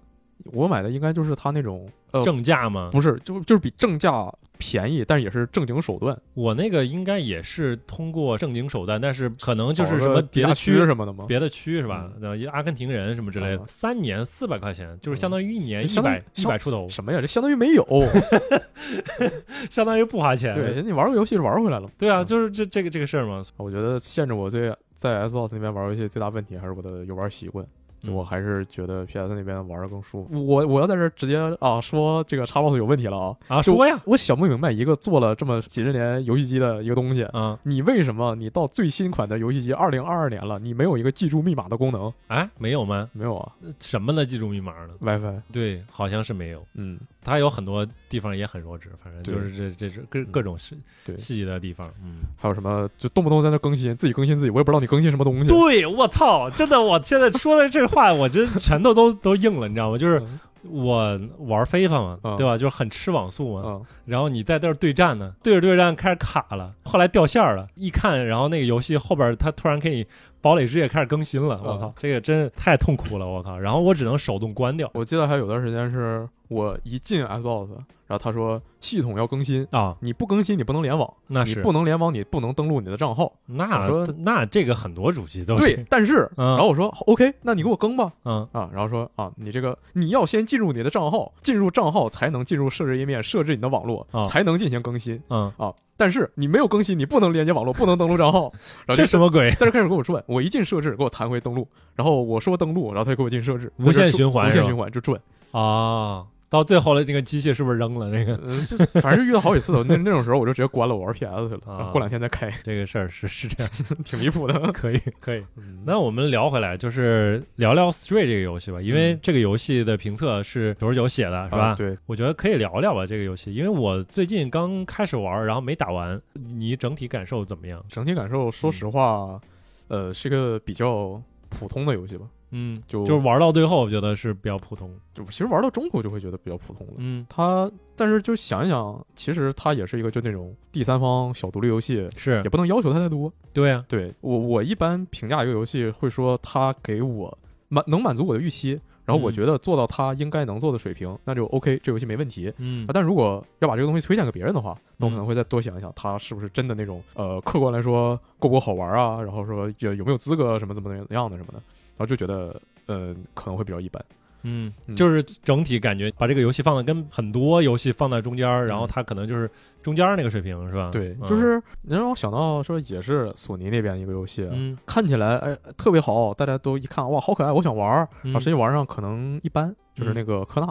我买的应该就是它那种呃，正价吗？不是，就就是比正价便宜，但是也是正经手段，我那个应该也是通过正经手段，但是可能就是什么别的区区什么的吗？别的区是吧？嗯呃，阿根廷人什么之类的啊，三年四百块钱，就是相当于一年一相当于百一百出头，什么呀？这相当于没有。相当于不花钱。对，你玩个游戏是玩回来了。对啊，嗯就是这这个这个事儿嘛。我觉得限制我最在 Xbox 那边玩游戏最大问题还是我的游玩习惯。嗯我还是觉得 PS 那边玩的更舒服。我我要在这儿直接啊说这个 Xbox 有问题了啊！啊，说呀，我想不明白，一个做了这么几十年游戏机的一个东西，啊，你为什么你到最新款的游戏机二零二二年了，你没有一个记住密码的功能？哎，没有吗？没有啊什么的记住密码呢？，WiFi，对，好像是没有。嗯，它有很多地方也很弱智，反正就是这这这各嗯各种细细节的地方。嗯，还有什么就动不动在那更新，自己更新自己，我也不知道你更新什么东西。对，我操，真的，我现在说的这话，我真拳头都 都硬了，你知道吗？就是嗯我玩非法嘛，嗯对吧？就是很吃网速嘛。嗯然后你在那儿对战呢，对着对着战开始卡了，后来掉线了，一看，然后那个游戏后边它突然可以堡垒之夜开始更新了，我操嗯，这个真是太痛苦了，我靠！然后我只能手动关掉我记得还有段时间是我一进 Xbox，然后他说系统要更新，啊，你不更新你不能联网，那是不能联网，你不能登录你的账号。那我说那这个很多主机都对，，但是，嗯然后我说 OK，那你给我更吧。嗯啊，然后说啊，你这个你要先进入你的账号，进入账号才能进入设置页面，设置你的网络，啊才能进行更新嗯，啊。但是你没有更新，你不能连接网络，不能登录账号。然后这什么鬼？在这开始给我转，我一进设置给我弹回登录，然后我说登录，然后他就给我进设置，无限循环无限循环就转。啊，到最后了，这个机器是不是扔了？那个呃，就反正是遇到好几次了。那那种时候我就直接关了，我玩 PS 去了，啊过两天再开，这个事儿是是这样，挺离谱的。可以可以。嗯那我们聊回来，就是聊聊 Stray 这个游戏吧，因为嗯这个游戏的评测是九十九写的，是吧？啊对，我觉得可以聊聊吧这个游戏，因为我最近刚开始玩，然后没打完，你整体感受怎么样？整体感受，说实话，呃，是个比较普通的游戏吧。嗯，就就是玩到最后，我觉得是比较普通。就其实玩到中途就会觉得比较普通了。嗯，它，但是就想一想，其实它也是一个就那种第三方小独立游戏，是也不能要求它太多。对呀、对我，我一般评价一个游戏会说它给我满能满足我的预期，然后我嗯觉得做到他应该能做的水平，那就 OK，这游戏没问题。嗯啊，但如果要把这个东西推荐给别人的话，那我可嗯能会再多想一想，他是不是真的那种呃，客观来说够不够好玩啊？然后说有有没有资格什么怎么怎么样的什么的，然后就觉得呃可能会比较一般。嗯，嗯就是整体感觉把这个游戏放的跟很多游戏放在中间儿，然后它可能就是中间儿那个水平，是吧？对，嗯就是能让我想到说也是索尼那边一个游戏，嗯看起来哎特别好，大家都一看哇好可爱，我想玩然后实际玩上可能一般，就是嗯那个科纳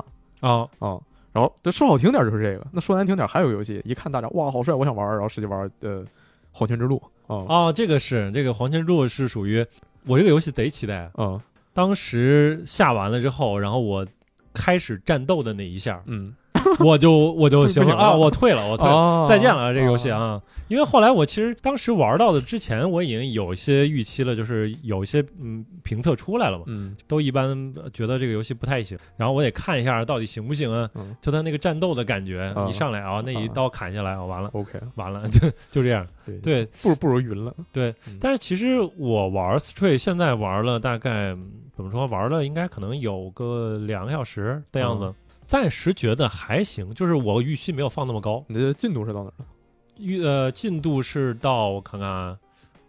啊啊。然后这说好听点就是这个，那说难听点还有游戏，一看大家哇好帅，我想玩儿，然后实际玩儿呃《黄泉之路》啊哦，这个是这个黄泉之路是属于我这个游戏贼期待，嗯。当时下完了之后，然后我开始战斗的那一下，嗯，我就我就行不行了啊，我退了，我退了。啊再见了，这个游戏啊！因为后来我其实当时玩到的之前，我已经有一些预期了，就是有一些嗯评测出来了嘛，嗯都一般呃觉得这个游戏不太行，然后我得看一下到底行不行啊。嗯就他那个战斗的感觉，啊一上来啊，那一刀砍下来，啊，完了 OK 完了，就就这样。对，对不如不如云了，对嗯，但是其实我玩 Stray 现在玩了大概嗯怎么说，玩了应该可能有个两个小时的样子，嗯暂时觉得还行，就是我预期没有放那么高。你的进度是到哪儿了？预呃进度是到我看看啊，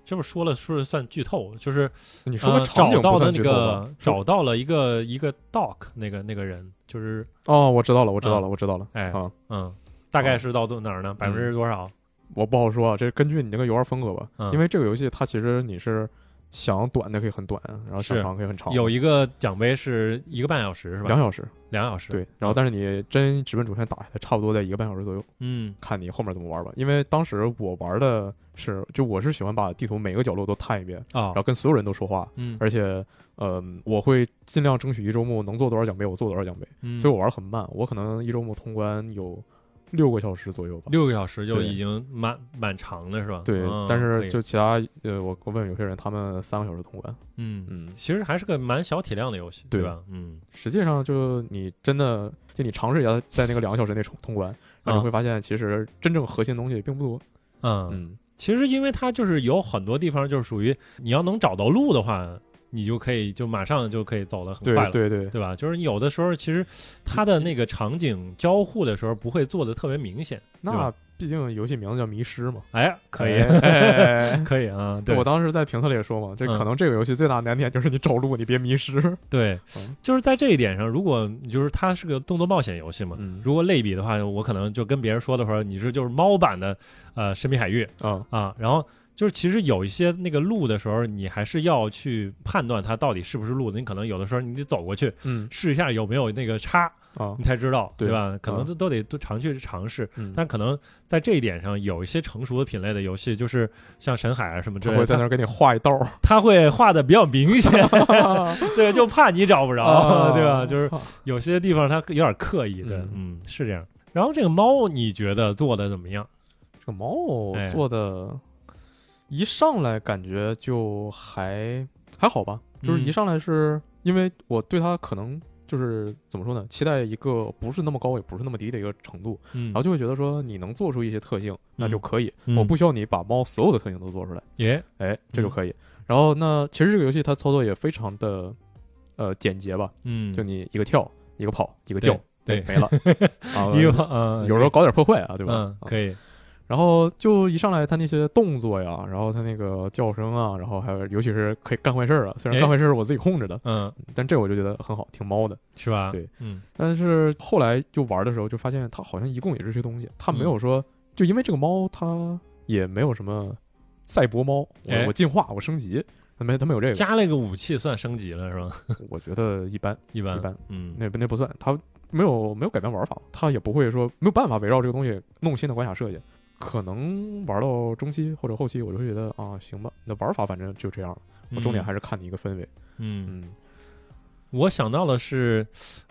这不说了是不是算剧透？就是你说找到的那个找到了一个一个 doc 那个那个人，就是哦，我知道了，我知道啊了，我知道了，哎啊，嗯，大概是到哪儿呢？百分之多少？我不好说啊，这根据你那个游玩风格吧，嗯因为这个游戏它其实你是想短的可以很短，然后想长可以很长，有一个奖杯是一个半小时是吧？两小时，两小时。对，然后但是你真直奔主线打下来，差不多在一个半小时左右，嗯。看你后面怎么玩吧。因为当时我玩的是，就我是喜欢把地图每个角落都探一遍，啊。然后跟所有人都说话，嗯。而且，呃，我会尽量争取一周目能做多少奖杯，我做多少奖杯，嗯，所以我玩很慢，我可能一周目通关有六个小时左右吧。六个小时就已经蛮蛮长的是吧？对，嗯但是就其他呃，我我问有些人，他们三个小时通关，嗯嗯，其实还是个蛮小体量的游戏，对吧？嗯实际上就你真的就你尝试一下，在那个两个小时内通通关，然后啊你会发现其实真正核心的东西并不多。嗯，嗯，其实因为它就是有很多地方就是属于你要能找到路的话，你就可以就马上就可以走得很快了。对对，对吧？就是有的时候，其实它的那个场景交互的时候不会做的特别明显。那吧毕竟游戏名字叫迷失嘛，哎，可以，哎 可以啊。对，我当时在评测里也说嘛，这嗯可能这个游戏最大的难点就是你找路，你别迷失。对嗯，就是在这一点上，如果你就是它是个动作冒险游戏嘛，嗯如果类比的话，我可能就跟别人说的时候，你是就是猫版的呃《神秘海域》啊，啊，然后就是其实有一些那个路的时候，你还是要去判断它到底是不是路的。你可能有的时候你得走过去嗯试一下有没有那个叉，啊你，才知道，对吧？可能啊都都得都常去尝试。嗯，但可能在这一点上，有一些成熟的品类的游戏，就是像神海啊什么之类的，在那儿给你画一道儿，它会画的比较明显，对，就怕你找不着，啊对吧？就是有些地方它有点刻意，的，嗯嗯，是这样。然后这个猫，你觉得做的怎么样？这个猫哎做的，一上来感觉就还还好吧，就是嗯一上来是因为我对它可能就是怎么说呢，期待一个不是那么高也不是那么低的一个程度，嗯然后就会觉得说你能做出一些特性，那就可以，嗯我不需要你把猫所有的特性都做出来，耶，哎，这就可以。然后那其实这个游戏它操作也非常的呃简洁吧，嗯，就你一个跳，一个跑，一个叫，对没了啊，一个嗯，有时候搞点破坏啊，对吧？可以，然后就一上来他那些动作呀，然后他那个叫声啊，然后还有尤其是可以干坏事儿啊，虽然哎。干坏事儿是我自己控制的，嗯，但这我就觉得很好，挺猫的。是吧？对，嗯。但是后来就玩的时候就发现，它好像一共也是这些东西，它没有说、就因为这个猫它也没有什么赛博猫，我、进化我升级，它没他没有这个，加了一个武器算升级了是吧？我觉得一般，一般一般，嗯，那那不算，他没有没有改变玩法，他也不会说没有办法围绕这个东西弄新的关卡设计。可能玩到中期或者后期，我就会觉得啊，行吧，那玩法反正就这样了。我重点还是看你一个氛围。嗯。嗯我想到的是，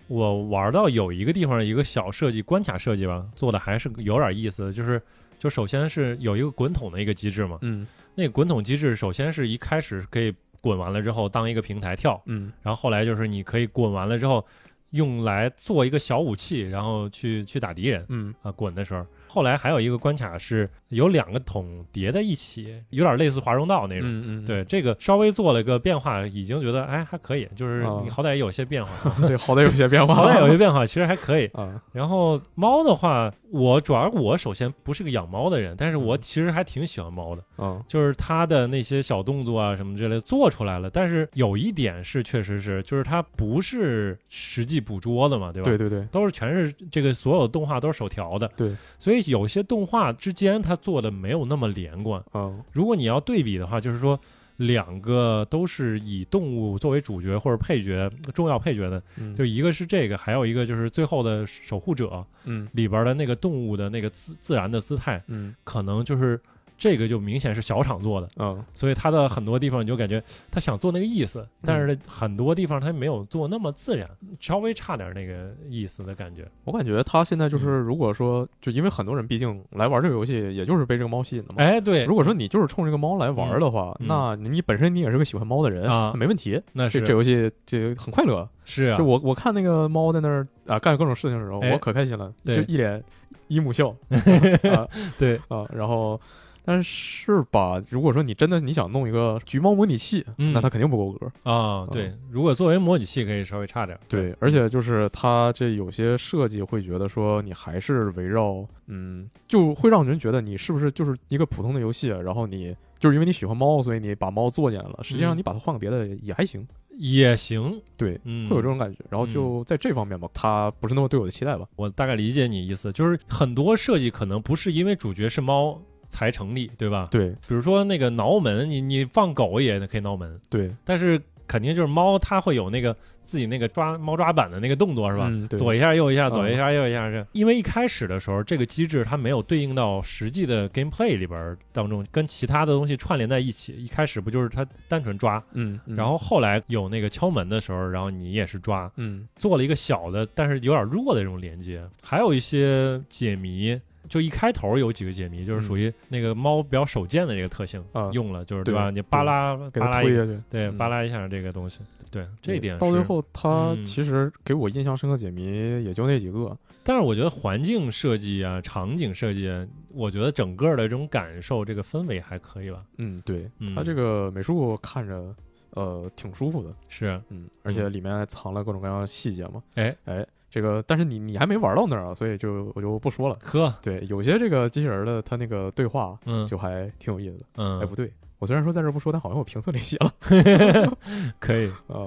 我玩到有一个地方一个小设计关卡设计吧，做的还是有点意思，就是就首先是有一个滚筒的一个机制嘛，嗯那个滚筒机制首先是一开始可以滚完了之后当一个平台跳，嗯然后后来就是你可以滚完了之后用来做一个小武器，然后去去打敌人嗯啊，滚的时候。后来还有一个关卡是有两个桶叠在一起，有点类似华容道那种。嗯嗯，对，这个稍微做了个变化，已经觉得哎还可以，就是啊。你好歹有些变化，对，好歹有些变化，好歹有些变化，其实还可以。啊，然后猫的话，我主要我首先不是个养猫的人，但是我其实还挺喜欢猫的，嗯就是它的那些小动作啊什么之类做出来了。但是有一点是确实是，就是它不是实际捕捉的嘛，对吧？对对对。都是全是这个所有动画都是手调的，对，所以有些动画之间它做的没有那么连贯。嗯如果你要对比的话，就是说两个都是以动物作为主角或者配角、重要配角的，嗯，就一个是这个，还有一个就是最后的守护者嗯。里边的那个动物的那个自自然的姿态，嗯。可能就是这个就明显是小厂做的，嗯。所以它的很多地方你就感觉他想做那个意思，但是很多地方他没有做那么自然，稍微差点那个意思的感觉。我感觉他现在就是，嗯如果说，就因为很多人毕竟来玩这个游戏，也就是被这个猫吸引的嘛。哎，对，如果说你就是冲这个猫来玩的话，嗯。那你本身你也是个喜欢猫的人啊。没问题。那是。这这游戏就很快乐。是啊。就，我我看那个猫在那儿啊干各种事情的时候，哎。我可开心了，就一脸姨母笑。啊。对，啊，然后。但是吧，如果说你真的你想弄一个橘猫模拟器，嗯那它肯定不够格。啊，对，如果作为模拟器可以稍微差点，对，而且就是它这有些设计会觉得说你还是围绕，嗯，就会让人觉得你是不是就是一个普通的游戏，然后你就是因为你喜欢猫，所以你把猫做进来了。实际上嗯你把它换个别的也还行，也行，对，嗯，会有这种感觉。然后就在这方面吧，它不是那么对我的期待吧。我大概理解你意思，就是很多设计可能不是因为主角是猫才成立，对吧？对。比如说那个挠门，你你放狗也可以挠门，对，但是肯定就是猫，它会有那个自己那个抓猫抓板的那个动作，是吧？嗯对。左一下右一下，嗯。左一下右一下，是因为一开始的时候，这个机制它没有对应到实际的 gameplay 里边儿当中，跟其他的东西串联在一起。一开始不就是它单纯抓，嗯，嗯。然后后来有那个敲门的时候，然后你也是抓，嗯。做了一个小的，但是有点弱的这种连接。还有一些解谜，就一开头有几个解谜，就是属于那个猫比较手贱的这个特性、啊用了，就是对吧？你扒拉给扒拉一它推下去。对，嗯扒拉一下这个东西，对这一点，到最后，它嗯其实给我印象深刻解谜也就那几个。但是我觉得环境设计啊、场景设计啊，我觉得整个的这种感受、这个氛围还可以吧。嗯，对，嗯它这个美术看着呃挺舒服的。是，嗯，而且里面还藏了各种各样的细节嘛。哎哎，这个但是你你还没玩到那儿啊，所以就我就不说了。呵，对，有些这个机器人的它那个对话嗯就还挺有意思的。嗯，哎，不对，我虽然说在这儿不说，但好像我评测里写了 可以。啊。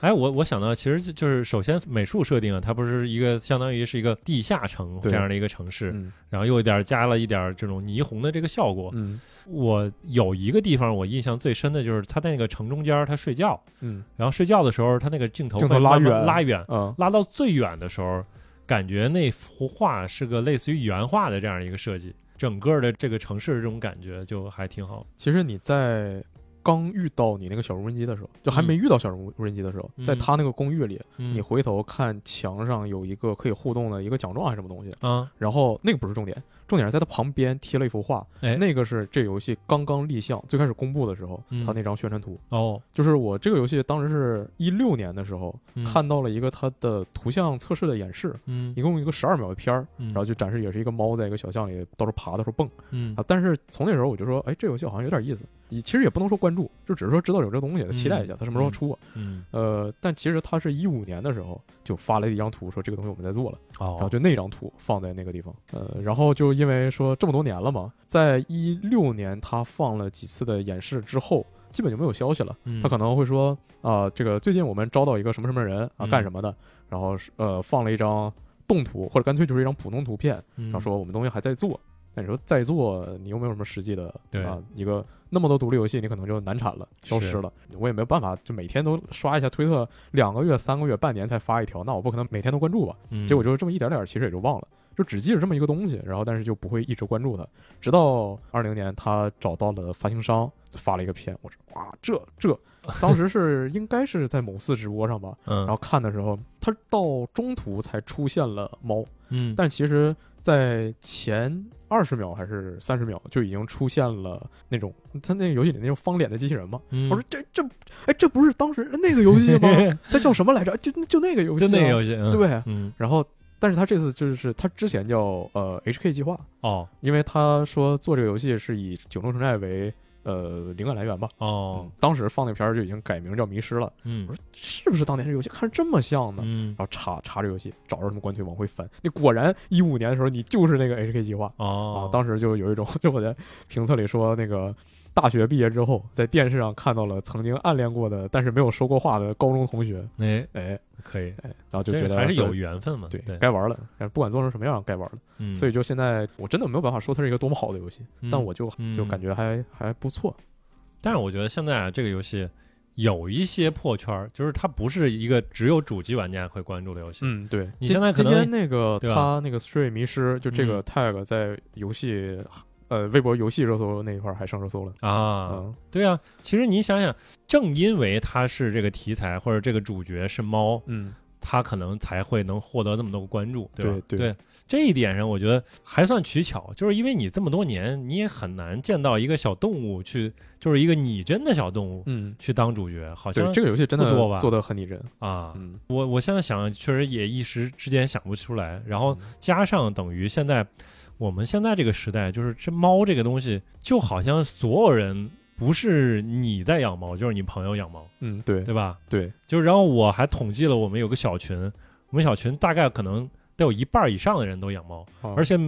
哎，我我想到，其实就就是首先美术设定啊，它不是一个相当于是一个地下城这样的一个城市，嗯然后又一点加了一点这种霓虹的这个效果。嗯我有一个地方我印象最深的就是他在那个城中间儿他睡觉，嗯然后睡觉的时候他那个镜头镜头拉远拉远，啊拉到最远的时候，感觉那幅画是个类似于原画的这样一个设计，整个的这个城市的这种感觉就还挺好。其实你在刚遇到你那个小无人机的时候，就还没遇到小无人机的时候，嗯。在他那个公寓里，嗯。你回头看墙上有一个可以互动的一个奖状还是什么东西，啊，然后那个不是重点，重点是在他旁边贴了一幅画，哎，那个是这游戏刚刚立项最开始公布的时候，他那张宣传图。哦，就是我这个游戏当时是一六年的时候、嗯。看到了一个它的图像测试的演示，嗯。一共一个十二秒的片儿，嗯，然后就展示也是一个猫在一个小巷里到处爬到处蹦。嗯。啊。但是从那时候我就说，哎，这游戏好像有点意思。你其实也不能说关注，就只是说知道有这东西，期待一下它什么时候出啊。嗯呃，但其实他是一五年的时候就发了一张图，说这个东西我们在做了。然后哦，就那张图放在那个地方，呃，然后就因为说这么多年了嘛，在一六年他放了几次的演示之后，基本就没有消息了。嗯他可能会说啊、这个最近我们招到一个什么什么人啊，嗯干什么的，然后是呃放了一张动图，或者干脆就是一张普通图片，然然后说我们东西还在做。那你说在做，你又没有什么实际的对啊，一个那么多独立游戏，你可能就难产了，消失了。我也没有办法，就每天都刷一下推特，两个月、三个月、半年才发一条，那我不可能每天都关注吧？嗯结果就是这么一点点儿，其实也就忘了。就只记着这么一个东西，然后但是就不会一直关注它。直到二零年，他找到了发行商，发了一个片，我说哇，这这，当时是应该是在某次直播上吧，嗯，然后看的时候，他到中途才出现了猫，嗯，但其实，在前二十秒还是三十秒就已经出现了那种他那个游戏里那种方脸的机器人嘛。嗯我说这这，哎，这不是当时那个游戏吗？它叫什么来着？就就那个游戏、就那个游戏，嗯对。嗯，然后，但是他这次就是他之前叫呃 HK 计划，哦因为他说做这个游戏是以九龙城寨为呃灵感来源吧。哦嗯，，当时放那片儿就已经改名叫迷失了。嗯我说是不是当年这游戏看着这么像呢？嗯然后查查这游戏，找着什么官推往回翻，你果然一五年的时候你就是那个 HK 计划哦啊！，当时就有一种，就我在评测里说那个。大学毕业之后，在电视上看到了曾经暗恋过的，但是没有说过话的高中同学，哎，哎可以，哎，然后就觉得这还是有缘分嘛，对对，该玩了，但不管做成什么样，该玩了。嗯，所以就现在，我真的没有办法说它是一个多么好的游戏，嗯但我就嗯就感觉还还不错。但是我觉得现在啊，这个游戏有一些破圈儿，就是它不是一个只有主机玩家会关注的游戏。嗯，对。你现在可能今天那个他那个 Stray 迷失，就这个嗯 tag 在游戏呃微博游戏热搜那一块还上热搜了。啊，嗯对啊，其实你想想，正因为它是这个题材或者这个主角是猫，嗯它可能才会能获得这么多关注，对吧？对对这一点上，我觉得还算取巧，就是因为你这么多年，你也很难见到一个小动物去，就是一个拟真的小动物嗯，去当主角，好像这个游戏真的多吧做的很拟真。啊，嗯，我我现在想，确实也一时之间想不出来。然后嗯加上等于现在我们现在这个时代，就是这猫这个东西，就好像所有人不是你在养猫，就是你朋友养猫，嗯，对。对吧？对，就是然后我还统计了，我们有个小群，我们小群大概可能得有一半以上的人都养猫，哦。而且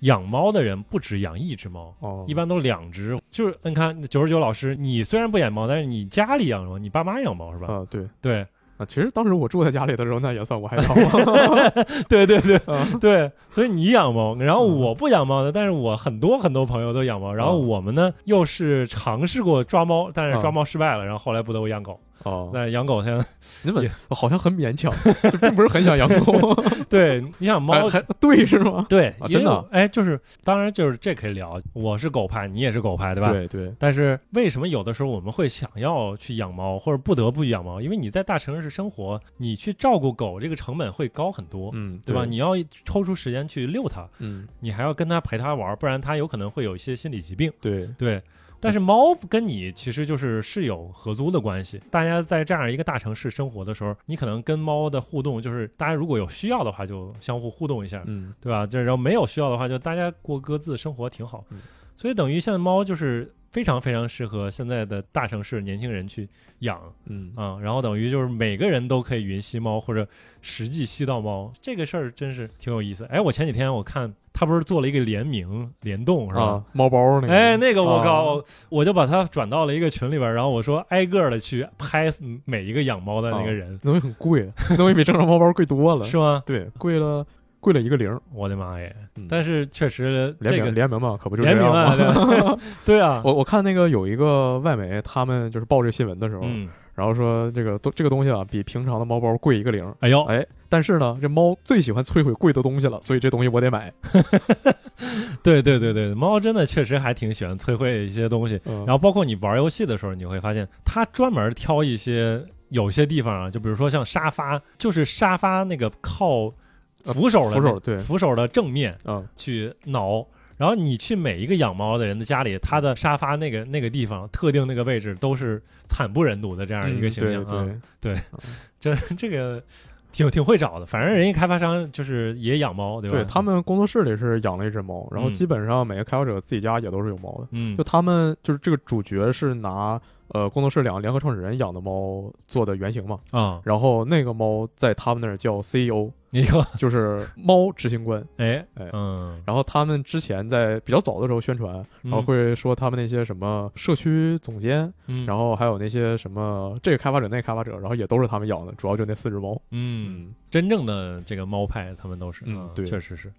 养猫的人不止养一只猫。哦，一般都两只，就是你看九十九老师，你虽然不养猫，但是你家里养猫，你爸妈养猫是吧？啊，对。对，啊，其实当时我住在家里的时候，那也算我还养猫。对对对，啊对，所以你养猫，然后嗯我不养猫的，但是我很多很多朋友都养猫，然后嗯我们呢又是尝试过抓猫，但是嗯抓猫失败了，然后后来不得不养狗。哦，那养狗现在你们也好像很勉强，就并不是很想养狗。对，你想猫还还对是吗？对真的哎，就是当然就是这可以聊，我是狗派，你也是狗派，对吧？。对对，但是为什么有的时候我们会想要去养猫，或者不得不养猫？因为你在大城市生活，你去照顾狗这个成本会高很多，嗯，对吧？你要抽出时间去遛它，嗯，你还要跟它陪它玩，不然它有可能会有一些心理疾病。对，对，但是猫跟你其实就是是有合租的关系。大家在这样一个大城市生活的时候，你可能跟猫的互动就是，大家如果有需要的话，就相互互动一下，嗯对吧？这然后没有需要的话，就大家过各自生活挺好。嗯所以等于现在猫就是非常非常适合现在的大城市年轻人去养嗯啊、然后等于就是每个人都可以云吸猫或者实际吸到猫，这个事儿真是挺有意思。哎，我前几天我看他不是做了一个联名联动是吧？啊，猫包那个，哎，那个我啊靠，我就把它转到了一个群里边，然后我说挨个的去拍每一个养猫的那个人，那东西很贵，东西比正常猫包贵多了。是吗？对，贵了贵了一个零。我的妈耶！嗯但是确实联名这个联名嘛，可不就联名这样啊，吗？对啊，我我看那个有一个外媒，他们就是报这新闻的时候，嗯，然后说这个东这个东西啊，比平常的猫包贵一个零。哎呦，哎，但是呢，这猫最喜欢摧毁贵的东西了，所以这东西我得买。对对对对，猫真的确实还挺喜欢摧毁一些东西，嗯，然后包括你玩游戏的时候，你会发现它专门挑一些有些地方啊，就比如说像沙发，就是沙发那个靠扶手的那扶手对扶手的正面啊去挠。然后你去每一个养猫的人的家里，他的沙发那个那个地方特定那个位置都是惨不忍睹的这样一个形象啊。嗯对这 这个挺挺会找的，反正人家开发商就是也养猫，对吧？对，他们工作室里是养了一只猫，然后嗯基本上每个开发者自己家也都是有猫的。嗯就他们就是这个主角是拿呃工作室两个联合创始人养的猫做的原型嘛，啊，然后那个猫在他们那儿叫 CEO，一个就是猫执行官。哎哎嗯，然后他们之前在比较早的时候宣传，然后嗯会说他们那些什么社区总监，嗯，然后还有那些什么这个开发者那个开发者，然后也都是他们养的，主要就那四只猫。嗯，真正的这个猫派，他们都是，啊嗯对确实是。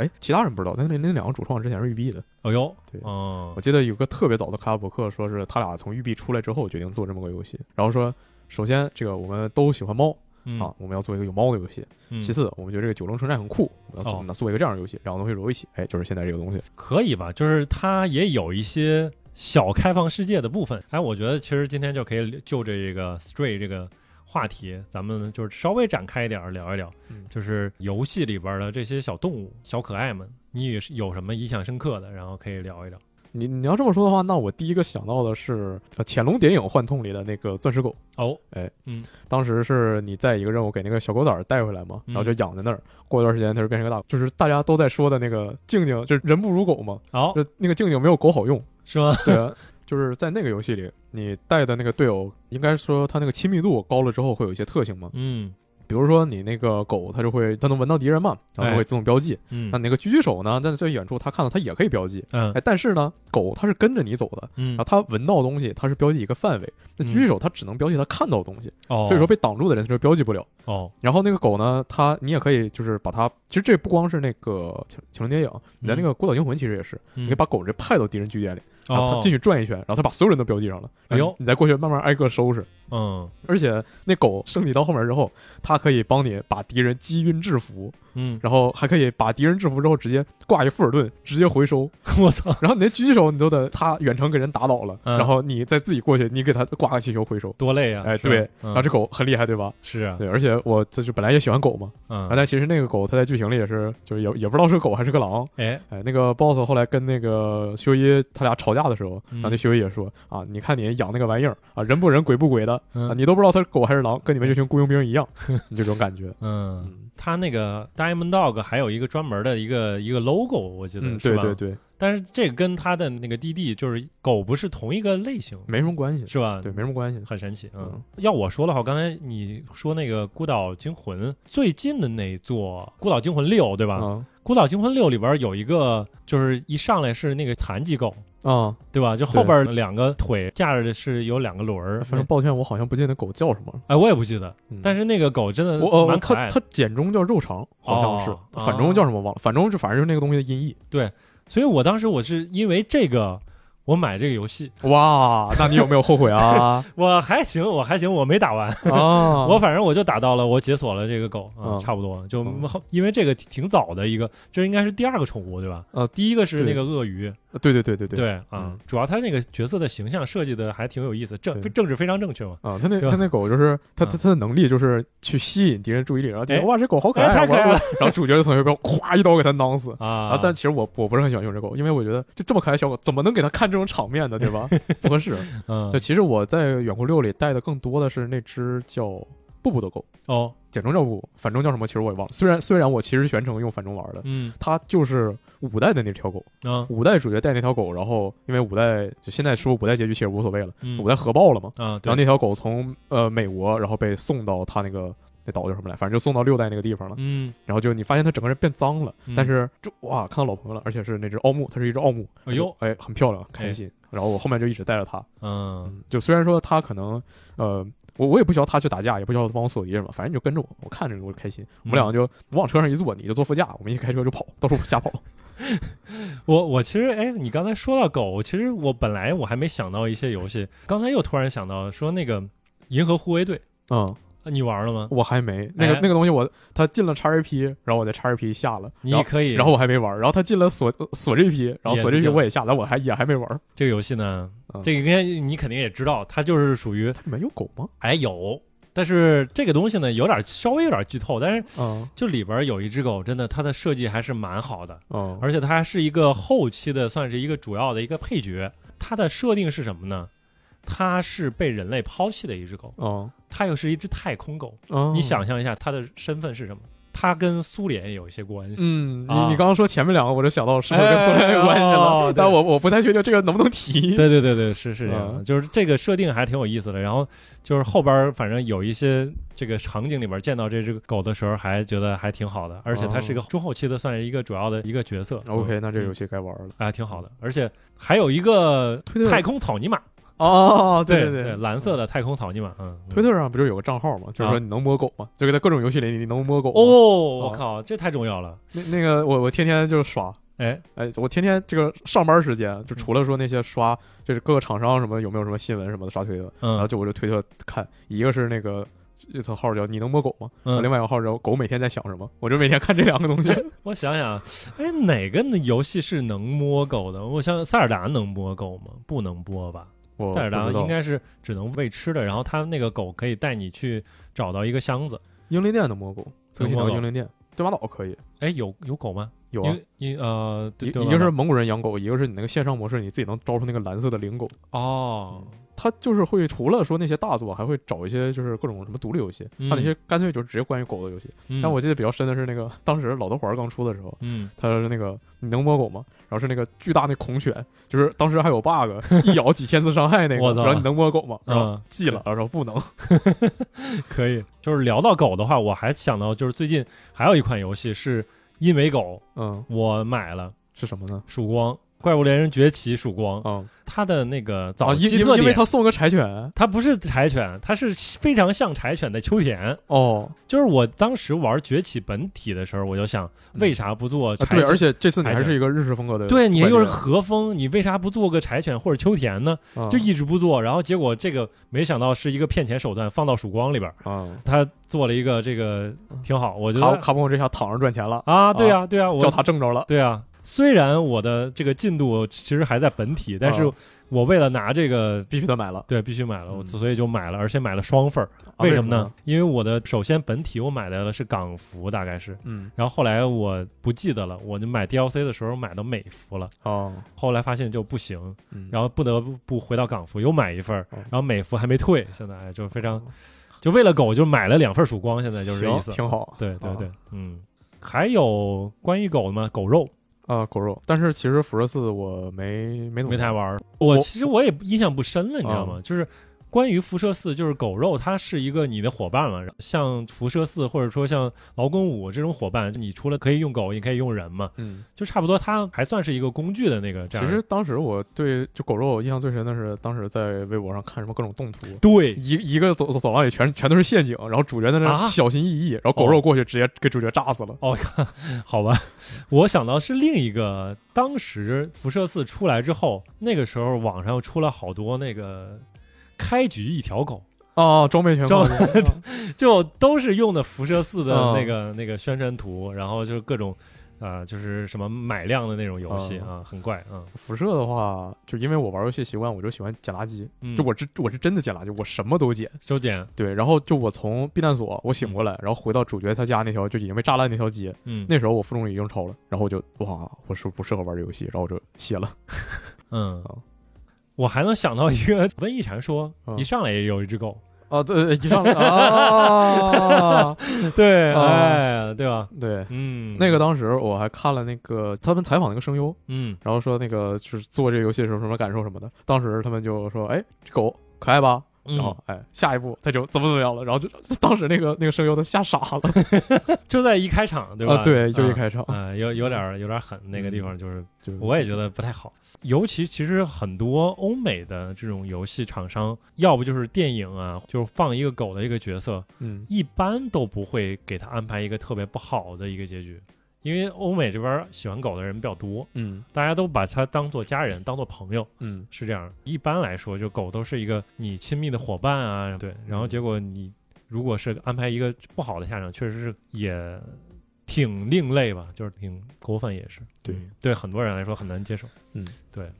哎，其他人不知道，那那那两个主创之前是育碧的。哦哟，对哦我，记得有个特别早的卡拉伯克说是他俩从育碧出来之后决定做这么个游戏，然后说首先这个我们都喜欢猫，嗯啊，我们要做一个有猫的游戏。嗯其次，我们觉得这个九龙城寨很酷，我们要哦做、那做一个这样的游戏，两个东西揉一起，哎，就是现在这个东西。可以吧？就是它也有一些小开放世界的部分。哎，我觉得其实今天就可以就这个 Stray 这个话题，咱们就是稍微展开一点儿聊一聊，嗯就是游戏里边的这些小动物、小可爱们，你有什么印象深刻的，然后可以聊一聊。你你要这么说的话，那我第一个想到的是呃《潜龙谍影：幻痛》里的那个钻石狗。哦，哎，嗯当时是你在一个任务给那个小狗崽儿带回来嘛，嗯然后就养在那儿。过一段时间，它就变成一个大，就是大家都在说的那个静静，就是人不如狗嘛。哦，就那个静静没有狗好用，是吗？对啊，就是在那个游戏里，你带的那个队友，应该说他那个亲密度高了之后会有一些特性嘛。嗯比如说你那个狗，它就会它能闻到敌人嘛，然后会自动标记。嗯那那个狙击手呢，在在远处他看到他也可以标记，嗯哎，但是呢，狗它是跟着你走的，嗯然后它闻到东西，它是标记一个范围。那狙击手它只能标记它看到的东西，哦，所以说被挡住的人它就标记不了。哦，然后那个狗呢，它你也可以就是把它，其实这不光是那个潜潜龙谍影，你在那个孤岛惊魂其实也是，你你可以把狗直接派到敌人据点里，然后嗯哦它进去转一圈，然后他把所有人都标记上了，哎呦。然后你再过去慢慢挨个收拾。嗯。而且那狗升级到后面之后，它可以帮你把敌人击晕制服，嗯，然后还可以把敌人制服之后直接挂一富尔顿，直接回收。我操，然后你那狙击手你都得他远程给人打倒了，嗯。然后你再自己过去，你给他挂个气球回收。多累啊！哎，对，嗯。然后这狗很厉害，对吧？是啊，对，而且我这就本来也喜欢狗嘛，嗯。啊，，但其实那个狗它在剧情里也是，就是也也不知道是狗还是个狼。哎，哎，那个 boss 后来跟那个修一他俩吵架的时候，嗯然后那修一也说啊，你看你养那个玩意儿啊，人不人鬼不鬼的你都不知道它是狗还是狼，跟你们这群雇佣兵一样，你这种感觉。嗯，他那个 Diamond Dog 还有一个专门的一个一个 logo，我记得嗯，是吧？对对对，但是这个跟他的那个弟弟就是狗不是同一个类型，没什么关系，是吧？对，没什么关系。很神奇。嗯嗯，要我说的话，刚才你说那个《孤岛惊魂》最近的那一座《孤岛惊魂六》，对吧？嗯孤岛惊魂六》里边有一个，就是一上来是那个残疾狗，啊，对吧？就后边两个腿架着的是有两个轮儿。反正抱歉，我好像不记得那狗叫什么了。哎，我也不记得，嗯但是那个狗真的蛮可爱的。它它简中叫肉肠，好像是哦，反中叫什么忘了，反中就反正就是那个东西的音译。对所以我当时我是因为这个我买这个游戏，哇，那你有没有后悔啊？我还行，我还行，我没打完，啊，我反正我就打到了，我解锁了这个狗啊，嗯差不多就嗯因为这个挺早的一个，这应该是第二个宠物对吧？呃第一个是那个鳄鱼，对对对对对对啊嗯，主要他那个角色的形象设计的还挺有意思，政政治非常正确嘛。啊，他那他那狗就是他嗯他他的能力就是去吸引敌人注意力，然后敌人哎哇这狗好可爱啊，哎太可爱了然后主角就从右边咵一刀给他囊死。啊啊，但其实我我不是很喜欢用这狗，因为我觉得这这么可爱的小狗怎么能给他看这种场面呢？对吧？不合适。嗯对，其实我在远古六里带的更多的是那只叫布布的狗，哦。简中叫步步，反中叫什么其实我也忘了。虽然虽然我其实全程用反中玩的，嗯。它就是五代的那条狗，啊五代主角带那条狗，然后因为五代就现在说五代结局其实无所谓了，嗯。五代核爆了嘛，啊然后那条狗从呃美国，然后被送到他那个那岛叫什么来，反正就送到六代那个地方了。嗯。然后就你发现它整个人变脏了，嗯。但是就哇看到老朋友了，而且是那只奥木，它是一只奥木，哎呦。哎很漂亮，开心。然后我后面就一直带着它，嗯。嗯，就虽然说它可能呃。我我也不需要他去打架，也不需要他帮我锁敌什么，反正你就跟着我，我看着我就开心。我们两个就我往车上一坐，你就坐副驾，我们一开车就跑，到处瞎跑。我我其实哎，你刚才说到狗，其实我本来我还没想到一些游戏，刚才又突然想到说那个银河护卫队，嗯，啊你玩了吗？我还没那个、哎那个东西我，他进了 XGP，然后我在 XGP 下了，你可以，然后我还没玩，然后他进了锁锁 GP，然后锁也 GP 我也下，了我还也还没玩。这个游戏呢，嗯这个应该你肯定也知道，它就是属于它里面有狗吗？哎有，但是这个东西呢有点稍微有点剧透，但是嗯就里边有一只狗，真的它的设计还是蛮好的，嗯而且它还是一个后期的，算是一个主要的一个配角。它的设定是什么呢？它是被人类抛弃的一只狗，哦它又是一只太空狗。哦，你想象一下，它的身份是什么？它跟苏联有一些关系。嗯，你啊你刚刚说前面两个，我就想到是不是跟苏联有关系了？但我我不太确定这个能不能提。对对对对，是是这样就是这个设定还挺有意思的。然后就是后边反正有一些这个场景里边见到这只狗的时候，还觉得还挺好的，而且它是一个中后期的，算是一个主要的一个角色。哦 OK，嗯那这个游嗯戏该玩了。还挺好的，而且还有一个太空草泥马，哦，对对对，蓝色的太空草泥马，嗯，嗯推特上不就有个账号吗？就是说你能摸狗吗？就在各种游戏里你能摸狗吗。哦，我靠，这太重要了，那那个我我天天就刷，哎，哎，我天天这个上班时间，就除了说那些刷，就是各个厂商什么有没有什么新闻什么的刷推特，然后嗯就我就推特看，一个是那个这套号叫你能摸狗吗？嗯另外一个号叫狗每天在想什么，我就每天看这两个东西。我想想，哎，哪个游戏是能摸狗的？我想塞尔达能摸狗吗？不能摸吧？我塞尔达应该是只能喂吃的，然后他那个狗可以带你去找到一个箱子。英灵殿能摸狗，泽西能摸狗岛英灵殿，对马岛可以哎，有有狗吗？有啊。一一呃，一个是蒙古人养狗，一个是你那个线上模式，你自己能招出那个蓝色的灵狗。哦，他就是会除了说那些大作，还会找一些就是各种什么独立游戏，嗯他那些干脆就直接关于狗的游戏。嗯但我记得比较深的是那个 当时老头环刚出的时候，嗯他是那个你能摸狗吗？然后是那个巨大那孔犬，就是当时还有 bug，一咬几千次伤害那个，然后你能摸狗吗？然后嗯，记了，然后说不能。可以。就是聊到狗的话，我还想到就是最近还有一款游戏是因为狗嗯，我买了是什么呢？曙光。怪物猎人崛起曙光，啊它的那个啊，早因因因为他送个柴犬。它不是柴犬，它是非常像柴犬的秋田。哦，就是我当时玩崛起本体的时候，我就想，为啥不做啊柴犬？对，而且这次你还是一个日式风格的，对你又是和风，你为啥不做个柴犬或者秋田呢？啊就一直不做，然后结果这个没想到是一个骗钱手段，放到曙光里边，啊，他做了一个这个挺好，我觉得卡卡普空这下躺着赚钱了，啊，对呀、对呀、我叫他挣着了。对啊，虽然我的这个进度其实还在本体，但是啊我为了拿这个。必须得买了，对，必须买了，所以就买了，而且买了双份儿。啊为什么呢呢？？因为我的首先本体我买的是港服，大概是，嗯，然后后来我不记得了，我就买 DLC 的时候买的美服了，哦，后来发现就不行，嗯，然后不得不回到港服，又买一份儿，哦然后美服还没退，现在就非常，就为了狗就买了两份曙光，现在就是这意思。挺好。啊对对对，嗯，还有关于狗的吗？狗肉啊，狗肉，但是其实辐射四我没没怎么没太玩儿，我我其实我也印象不深了，你知道吗？啊就是。关于辐射四，就是狗肉，它是一个你的伙伴嘛。像辐射四，或者说像劳工五这种伙伴，你除了可以用狗，也可以用人嘛，嗯，就差不多，它还算是一个工具的那个。其实当时我对就狗肉印象最深的是，当时在微博上看什么各种动图，对，一一个走走走廊里全全都是陷阱，然后主角在那啊小心翼翼，然后狗肉过去直接给主角炸死了。哦，好吧，我想到是另一个，当时辐射四出来之后，那个时候网上又出了好多那个开局一条狗，哦，装备全装靠 就都是用的辐射四的嗯。那个、那个宣传图，然后就是各种啊、就是什么买量的那种游戏啊，很怪啊。辐射的话，就因为我玩游戏习惯，我就喜欢捡垃圾。嗯，就我这我是真的捡垃圾，我什么都捡。都捡，对，然后就我从避难所我醒过来，然后回到主角他家那条就已经被炸烂那条街，嗯，那时候我负重已经超了，然后我就哇，我是不适合玩这游戏，然后我就卸了。嗯。好，我还能想到一个瘟疫传说，嗯。一上来也有一只狗，哦，对，一上来啊，对，啊哎，对吧？对，嗯，那个当时我还看了那个他们采访那个声优，嗯。然后说那个就是做这个游戏的时候什么感受什么的，当时他们就说，哎，这狗可爱吧？嗯，然后哎，下一步他就怎么怎么样了，然后就当时那个那个声优都吓傻了，就在一开场，对吧？啊，对，就一啊开场，啊、有有点儿有点儿狠，那个地嗯方就是，就我也觉得不太好。尤其其实很多欧美的这种游戏厂商，要不就是电影啊，就是放一个狗的一个角色，嗯一般都不会给他安排一个特别不好的一个结局，因为欧美这边喜欢狗的人比较多，嗯大家都把它当做家人，当做朋友，嗯是这样。一般来说，就狗都是一个你亲密的伙伴啊，对。然后结果你如果是安排一个不好的下场，确实是也挺另类吧，就是挺狗粉，也是。对嗯对很多人来说很难接受。嗯，对。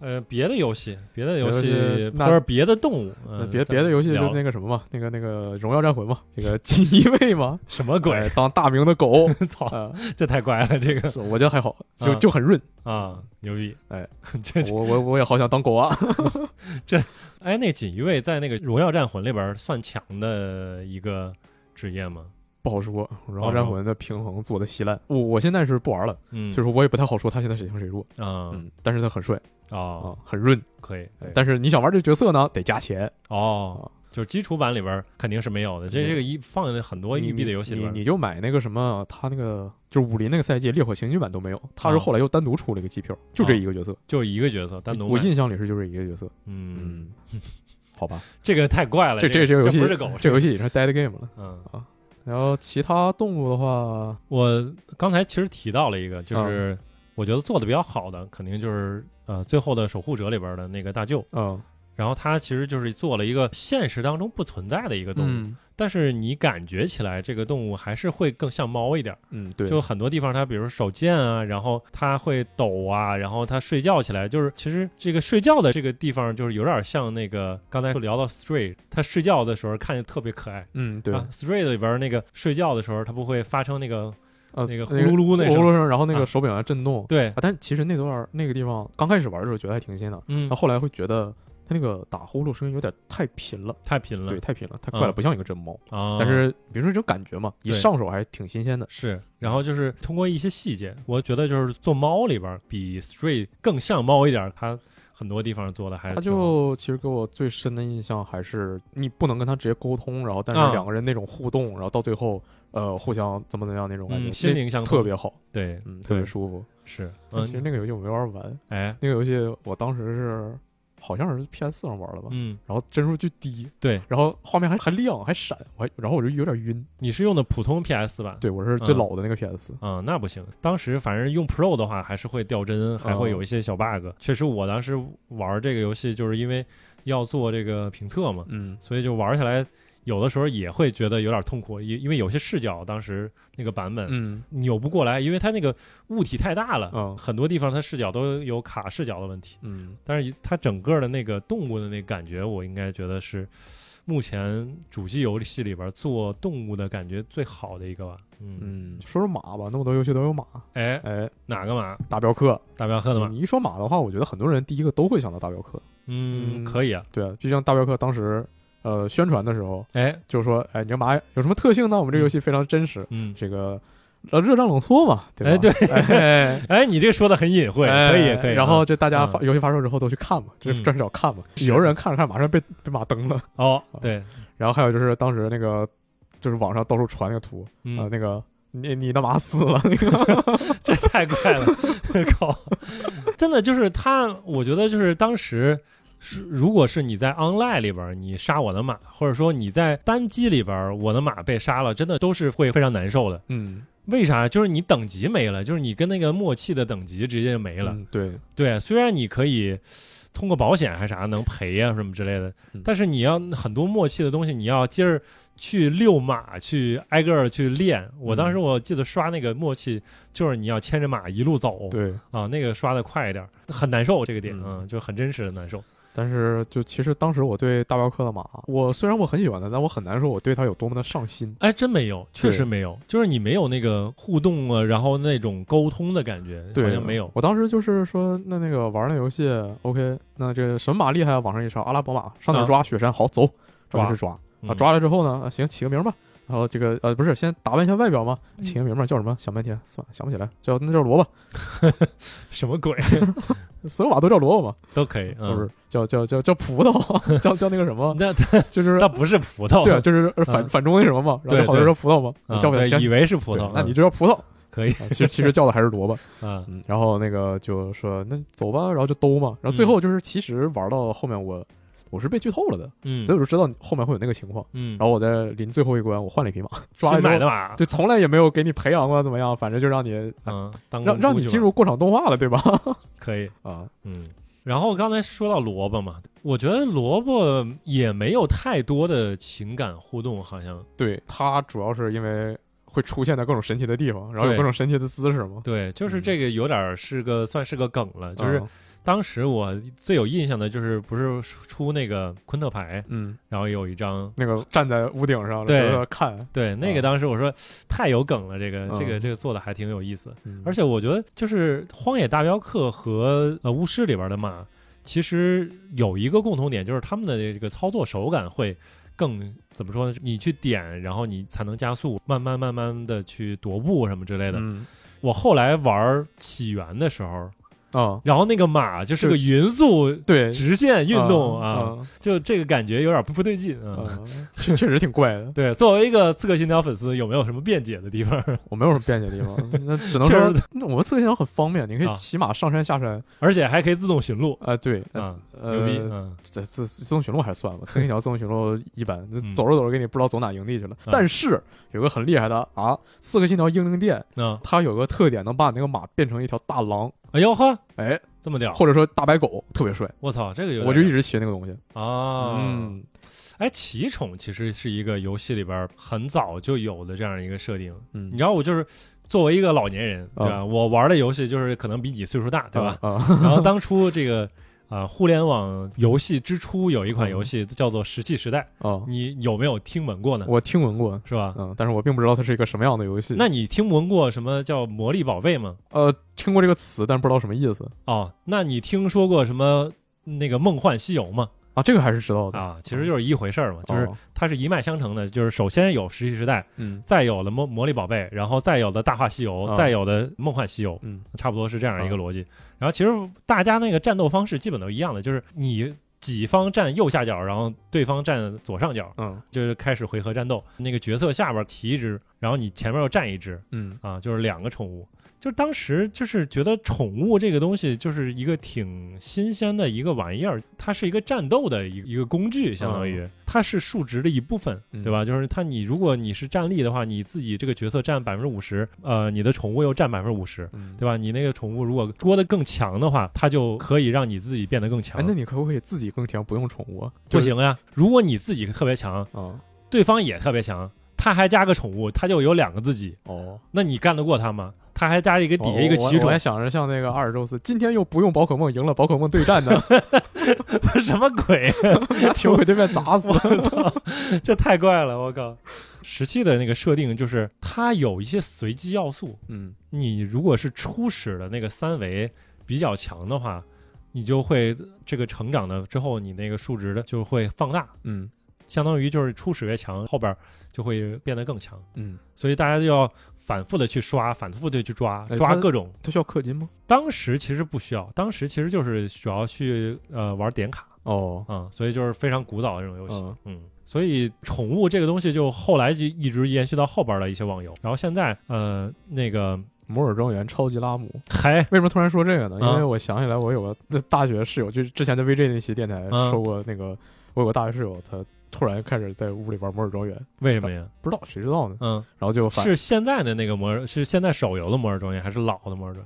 呃，别的游戏，别的游戏戏那或者别的动物，那嗯，别别的游戏就聊那个什么嘛，那个那个荣耀战魂嘛，这个锦衣卫嘛，什么鬼？哎当大明的狗，操，啊，这太怪了，这个我觉得还好，就啊就很润，啊，牛逼！哎，这这我我我也好想当狗啊，这哎，那锦衣卫在那个荣耀战魂里边算强的一个职业吗？不好说，然后战魂的平衡做的稀烂，我我现在是不玩了，嗯，就是我也不太好说他现在谁强谁弱，啊嗯，但是他很帅哦，啊，很润，可以，但是你想玩这角色呢，得加钱，哦，就是基础版里边肯定是没有的，这这个一放在很多硬币的游戏里边，你你就买那个什么，他那个就是武林那个赛季烈火行军版都没有，他是后来又单独出了一个机票，就这一个角色，就一个角色单独我印象里是就这一个角色，嗯，嗯，好吧，这个太怪了，这这这个游戏不是狗，这游戏已经是 dead game 了。嗯，然后其他动物的话，我刚才其实提到了一个，嗯就是我觉得做的比较好的，肯定就是呃最后的守护者里边的那个大舅，嗯，然后他其实就是做了一个现实当中不存在的一个动物，嗯但是你感觉起来这个动物还是会更像猫一点儿。嗯，对，就很多地方它比如手贱啊，然后它会抖啊，然后它睡觉起来就是其实这个睡觉的这个地方就是有点像那个刚才聊到 Stray，它睡觉的时候看着特别可爱。嗯，对，啊，Stray 里边那个睡觉的时候，它不会发生那个呃，那个呼噜噜那声呼噜声，然后那啊个手柄在震动。对啊，，但其实那段那个地方刚开始玩的时候觉得还挺新的，嗯那，后来会觉得它那个打呼噜声音有点太频了，太频了对，太频了，太快了，嗯不像一个真猫。啊。但是比如说这种感觉嘛，一上手还是挺新鲜的。是，然后就是通过一些细节，我觉得就是做猫里边比 Stray 更像猫一点，它很多地方做的还是它就其实给我最深的印象还是你不能跟它直接沟通，然后但啊是两个人那种互动，然后到最后呃互相怎么怎么样那种感觉，嗯心那灵相通特别好，对，嗯，特别舒服。是，嗯，其实那个游戏我没玩完，哎，那个游戏我当时是好像是 PS 四上玩的吧，嗯，然后帧数巨低，对，然后画面还还亮还闪，我还然后我就有点晕。你是用的普通 PS 版。对我是最嗯老的那个 PS，、啊、那不行。当时反正用 Pro 的话，还是会掉帧，还会有一些小 bug。确实，我当时玩这个游戏，就是因为要做这个评测嘛，嗯所以就玩起来有的时候也会觉得有点痛苦，因因为有些视角当时那个版本嗯扭不过来，因为它那个物体太大了，嗯很多地方它视角都有卡视角的问题。嗯，但是它整个的那个动物的那个感觉，我应该觉得是目前主机游戏里边做动物的感觉最好的一个吧。嗯，嗯，说说马吧，那么多游戏都有马，哎，哎，哪个马？大镖客。大镖客的马？你一说马的话，我觉得很多人第一个都会想到大镖客。嗯，嗯可以啊。对啊，毕竟大镖客当时呃宣传的时候哎，就是说，哎，你这马有什么特性呢？我们这个游戏非常真实，嗯，这个呃热胀冷缩嘛，对吧？哎对哎 哎，你这说的很隐晦，哎可以可以。然后啊这大家发嗯游戏发售之后都去看嘛，就是专找看嘛。有的人看着看着马上被被马蹬了。哦，啊对，然后还有就是当时那个就是网上到处传那个图啊，嗯，那个你你的马死了那个，这太怪了，靠！真的就是他，我觉得就是当时是，如果是你在 online 里边儿你杀我的马，或者说你在单机里边儿我的马被杀了，真的都是会非常难受的。嗯，为啥？就是你等级没了，就是你跟那个默契的等级直接就没了。嗯对，对，虽然你可以通过保险还啥能赔呀、什么之类的嗯，但是你要很多默契的东西，你要接着去遛马，去挨个儿去练。我当时嗯我记得刷那个默契，就是你要牵着马一路走，对，啊，那个刷的快一点，很难受这个点，嗯嗯，就很真实的难受。但是就其实当时我对大镖客的马，我虽然我很喜欢它，但我很难说我对它有多么的上心。哎，真没有，确实没有，就是你没有那个互动啊，然后那种沟通的感觉，对，好像没有。我当时就是说，那那个玩那游戏，OK，那这什么马厉害啊？往上一上，阿拉伯马上哪啊抓？雪山，好走，抓就去抓啊！嗯抓了之后呢，啊行，起个名吧。然后这个呃不是，先打扮一下外表吗？嗯起个名嘛，叫什么？想半天，算了，想不起来，叫那叫萝卜，什么鬼 所有马都叫萝卜嘛，都可以，都是嗯，叫叫叫叫葡萄，叫叫那个什么，那就是那不是葡萄，对啊，就是反嗯反中那什么嘛，然后好多人说葡萄嘛，啊叫不起来，以，为是葡萄，那你嗯就叫葡萄。可以啊其实其实叫的还是萝卜，啊，嗯，然后那个就说那走吧，然后就兜嘛，然后最后就是其实玩到后面我我是被剧透了的，嗯所以我就知道后面会有那个情况。嗯，然后我在临最后一关，我换了一匹马，抓新买的马，就从来也没有给你培养过怎么样，反正就让你嗯，当让让你进入过场动画了，对吧？可以，啊，嗯。然后刚才说到萝卜嘛，我觉得萝卜也没有太多的情感互动，好像对，它主要是因为会出现在各种神奇的地方，然后有各种神奇的姿势嘛。对，就是嗯这个有点儿是个算是个梗了，就是嗯当时我最有印象的就是不是出那个昆特牌，嗯，然后有一张，那个站在屋顶上对。看，对，那个啊当时我说太有梗了，这个这个嗯这个做的还挺有意思，嗯。而且我觉得就是《荒野大镖客》和呃巫师里边的马，其实有一个共同点，就是他们的这个操作手感会更怎么说呢？你去点，然后你才能加速，慢慢慢慢的去踱步什么之类的。嗯。我后来玩起源的时候，啊，然后那个马就是个匀速对，直线运动啊，啊，就这个感觉有点不不对劲啊。啊 确确实挺怪的。对，作为一个刺客信条粉丝，有没有什么辩解的地方？我没有什么辩解的地方，那只能确说实，那我们刺客信条很方便，你可以啊骑马上山下山。而且还可以自动寻路啊，对，啊，呃，牛逼！嗯这自自动寻路还算吧，刺客信条自动寻路一般，嗯走着走着给你不知道走哪营地去了。啊但是有个很厉害的啊，刺客信条英灵殿，嗯，它有个特点能把你那个马变成一条大狼。哎呦呵，哎，这么屌，或者说大白狗特别帅，我操，这个有点我就一直学那个东西。啊，嗯，哎，奇宠其实是一个游戏里边很早就有的这样一个设定。嗯你知道，我就是作为一个老年人，对吧？我玩的游戏就是可能比你岁数大，对吧？啊，然后当初这个啊、互联网游戏之初有一款游戏叫做《石器时代》，哦，你有没有听闻过呢？我听闻过，是吧？嗯，但是我并不知道它是一个什么样的游戏。那你听闻过什么叫魔力宝贝吗？呃，听过这个词，但不知道什么意思哦，那你听说过什么那个梦幻西游吗？啊。这个还是知道的，啊，其实就是一回事儿嘛，就是哦它是一脉相承的，就是首先有石器时代，嗯再有了魔魔力宝贝，然后再有的大话西游，啊再有的梦幻西游，嗯差不多是这样一个逻辑。然后其实大家那个战斗方式基本都一样的，就是你己方站右下角，然后对方站左上角，嗯就是开始回合战斗。那个角色下边骑一只，然后你前面又站一只，嗯啊，就是两个宠物。就是当时就是觉得宠物这个东西就是一个挺新鲜的一个玩意儿，它是一个战斗的一个一个工具，相当于、它是数值的一部分，嗯对吧？就是它你如果你是战力的话，你自己这个角色占百分之五十，呃，你的宠物又占百分之五十，嗯，对吧？你那个宠物如果捉得更强的话，它就可以让你自己变得更强。哎，那你可不可以自己更强，不用宠物啊？不行呀，如果你自己特别强，啊，对方也特别强，他还加个宠物，他就有两个自己，哦，那你干得过他吗？他还加一个底下一个奇宠我我还，想着像那个阿尔宙斯，今天又不用宝可梦赢了宝可梦对战呢，什么鬼？球给对面砸死了。这太怪了，我靠！石器的那个设定就是它有一些随机要素，嗯你如果是初始的那个三维比较强的话，你就会这个成长的之后，你那个数值的就会放大，嗯相当于就是初始越强，后边就会变得更强。嗯，所以大家就要反复的去刷，反复的去抓，抓各种。它需要氪金吗？当时其实不需要，当时其实就是主要去呃玩点卡哦，啊、所以就是非常古早的这种游戏。嗯嗯，所以宠物这个东西就后来就一直延续到后边的一些网游，然后现在呃那个摩尔庄园超级拉姆。还为什么突然说这个呢？因啊为我想起来，我有个大学室友，就是之前在 VJ 那期电台啊说过，那个我有个大学室友，他突然开始在屋里玩摩尔庄园，为什么呀？不知道谁知道呢？嗯，然后就反是现在的那个摩尔，是现在手游的摩尔庄园，还是老的摩尔庄园？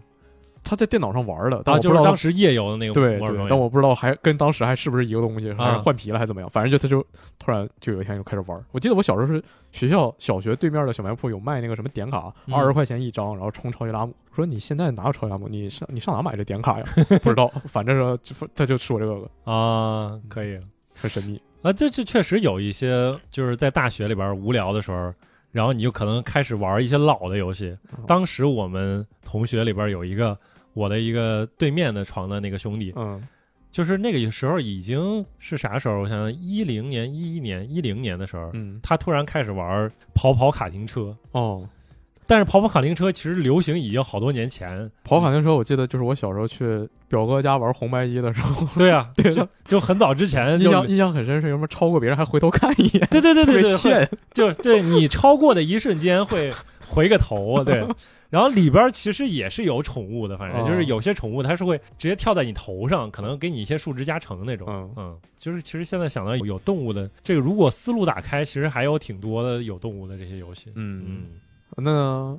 他在电脑上玩的，但啊，就是当时夜游的那个对对，摩尔庄园。但我不知道还跟当时还是不是一个东西，还是啊换皮了还是怎么样。反正就他就突然就有一天就开始玩。我记得我小时候是学校小学对面的小卖铺有卖那个什么点卡，嗯二十块钱一张，然后充超级拉姆。我说你现在哪有超级拉姆？你上你上哪买这点卡呀？不知道，反正说就他就说这个啊，可以。很神秘。啊，这这确实有一些，就是在大学里边无聊的时候，然后你就可能开始玩一些老的游戏。哦当时我们同学里边有一个我的一个对面的床的那个兄弟，嗯就是那个时候已经是啥时候？我想想，一零年、一一年、一零年的时候，嗯他突然开始玩跑跑卡丁车。哦，但是跑跑卡丁车其实流行已经好多年前，跑卡丁车，我记得就是我小时候去表哥家玩红白机的时候，对啊，对就就很早之前印象印象很深，是什么超过别人还回头看一眼，对对对特对对，欠。就对你超过的一瞬间会 回个头，对。然后里边其实也是有宠物的，反正哦就是有些宠物它是会直接跳在你头上，可能给你一些数值加成那种。嗯嗯，就是其实现在想到有动物的这个，如果思路打开，其实还有挺多的有动物的这些游戏。嗯，嗯，那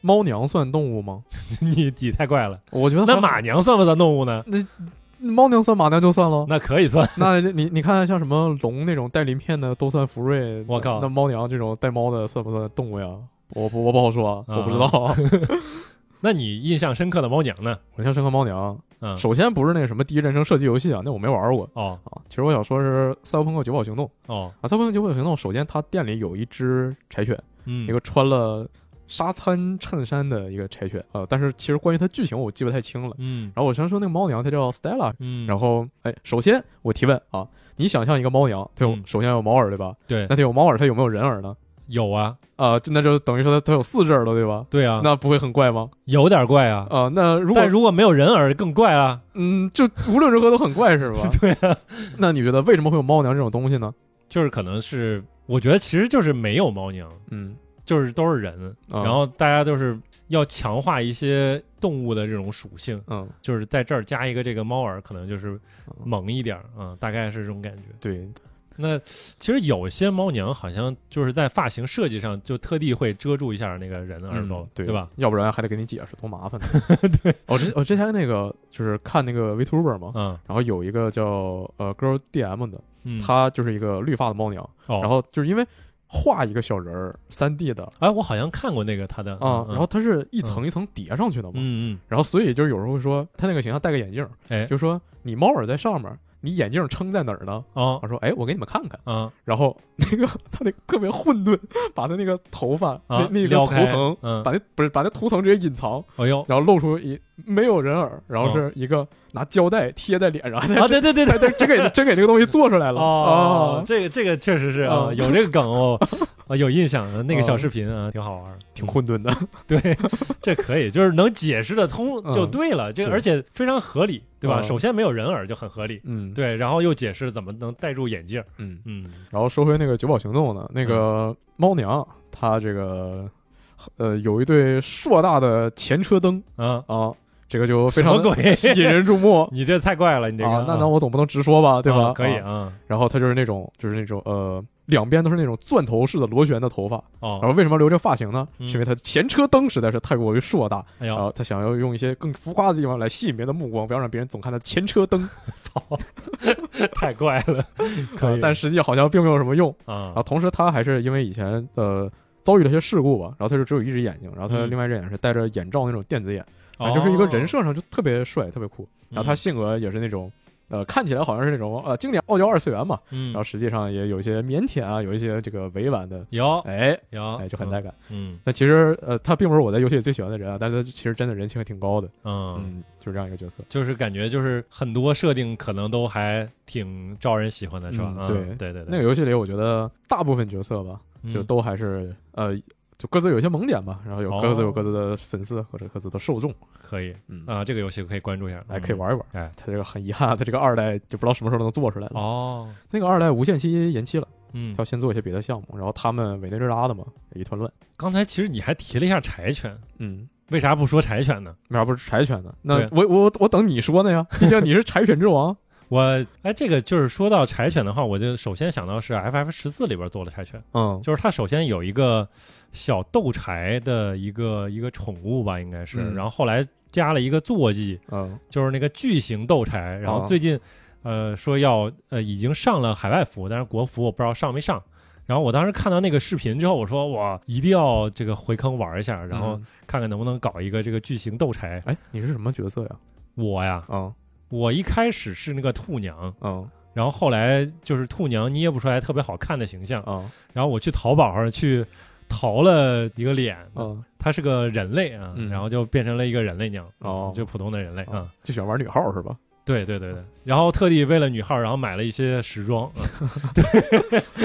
猫娘算动物吗？你你太怪了。我觉得那马娘算不算动物呢？那猫娘算马娘就算了。那可以算。那你你看像什么龙那种带鳞片的都算福瑞，我靠那猫娘这种带猫的算不算动物呀？我不我不好说我不知道。那你印象深刻的猫娘呢？我印象深刻猫娘，嗯，首先不是那个什么第一人称射击游戏啊，那我没玩过哦啊。其实我想说是《赛博朋克：九堡行动》哦，啊，《赛博朋克：九堡行动》首先它店里有一只柴犬，嗯，一个穿了沙滩衬衫的一个柴犬啊，但是其实关于它剧情我记不太清了。嗯然后我先说那个猫娘它叫 Stella，嗯，然后哎，首先我提问啊，你想象一个猫娘，它有、嗯首先有猫耳对吧？对那它有猫耳，它有没有人耳呢？有啊，啊，就那就等于说它它有四只耳朵对吧？对啊，那不会很怪吗？有点怪啊。啊，那如果但如果没有人耳更怪啊。嗯，就无论如何都很怪是吧？对啊，那你觉得为什么会有猫娘这种东西呢？就是可能是，我觉得其实就是没有猫娘，嗯，就是都是人，啊然后大家就是要强化一些动物的这种属性，嗯，就是在这儿加一个这个猫耳，可能就是萌一点儿啊、大概是这种感觉。对。那其实有些猫娘好像就是在发型设计上就特地会遮住一下那个人的耳朵，嗯对对吧？？要不然还得给你解释，多麻烦呢。对，我之我之前那个就是看那个 VTuber 嘛，嗯然后有一个叫呃 Girl DM 的，嗯，她就是一个绿发的猫娘，哦，然后就是因为画一个小人儿，三 D 的。哎，我好像看过那个他的啊，然后它是一层一层叠上去的嘛，嗯嗯，然后所以就是有时候会说他那个形象戴个眼镜，哎，就说你猫耳在上面，你眼镜撑在哪儿呢？哦。我说哎，我给你们看看。啊然后那个他那个特别混沌，把他那个头发、啊那那个撩开。涂层，嗯。把那不是把那图层直接隐藏，哎呦。然后露出一没有人耳，然后是一个拿胶带贴在脸上，啊，对对对对。真真给真给这个东西做出来了。哦，啊，这个这个确实是啊，啊。有这个梗哦，啊有印象的那个小啊视频啊，挺好玩儿，挺混沌的。对，这可以，就是能解释的通就嗯对了，这个而且非常合理，对吧？嗯。首先没有人耳就很合理，嗯，对，然后又解释怎么能戴住眼镜，嗯。嗯。然后说回那个九保行动呢，那个猫娘她这个呃有一对硕大的前车灯啊，啊，这个就非常引人注目 你这太怪了，你这个啊。那那我总不能直说吧，对吧？啊可以啊啊，然后他就是那种就是那种呃两边都是那种钻头式的螺旋的头发。哦，然后为什么留这发型呢？嗯是因为他的前车灯实在是太过于硕大，哎，然后他想要用一些更浮夸的地方来吸引别人的目光，不要让别人总看他前车灯。操，太怪了，可以，呃但实际好像并没有什么用。啊然后同时他还是因为以前呃遭遇了一些事故吧，然后他就只有一只眼睛，然后他嗯另外一只眼是戴着眼罩那种电子眼，哦啊，就是一个人设上就特别帅，特别酷。然后他嗯性格也是那种。呃，看起来好像是那种呃经典傲娇二次元嘛，嗯，然后实际上也有一些腼腆啊，有一些这个委婉的，有哎有哎就很带感。嗯那其实呃，他并不是我在游戏里最喜欢的人啊，但是他其实真的人气还挺高的，嗯，嗯，就是这样一个角色。就是感觉就是很多设定可能都还挺招人喜欢的，是吧？对对对对，那个游戏里，我觉得大部分角色吧，就嗯都还是呃，就各自有一些萌点吧，然后有哦各自有各自的粉丝或者各自的受众，可以嗯，啊，这个游戏可以关注一下，哎，可以嗯。玩一玩。哎，他这个很遗憾，他这个二代就不知道什么时候能做出来了。哦，那个二代无限期延期了，嗯他要，先做一些别的项目，然后他们委内瑞拉的嘛，一团乱。刚才其实你还提了一下柴犬，嗯，为啥不说柴犬呢？为啥不是柴犬呢？那我我我等你说呢呀，毕竟你是柴犬之王。我哎，这个就是说到柴犬的话，我就首先想到是 FF 十四里边做的柴犬，嗯，就是它首先有一个小斗柴的一个一个宠物吧，应该是，嗯然后后来加了一个坐骑，嗯就是那个巨型斗柴，然后哦最近呃说要呃已经上了海外服，但是国服我不知道上没上。然后我当时看到那个视频之后，我说我，一定要这个回坑玩一下，然后嗯看看能不能搞一个这个巨型斗柴。哎，你是什么角色呀？我呀，嗯我一开始是那个兔娘，嗯然后后来就是兔娘捏不出来特别好看的形象，嗯然后我去淘宝上去淘了一个脸，嗯，它是个人类啊，嗯。然后就变成了一个人类娘，哦。就普通的人类啊。啊，就喜欢玩女号是吧？对对对对，然后特地为了女号，然后买了一些时装 对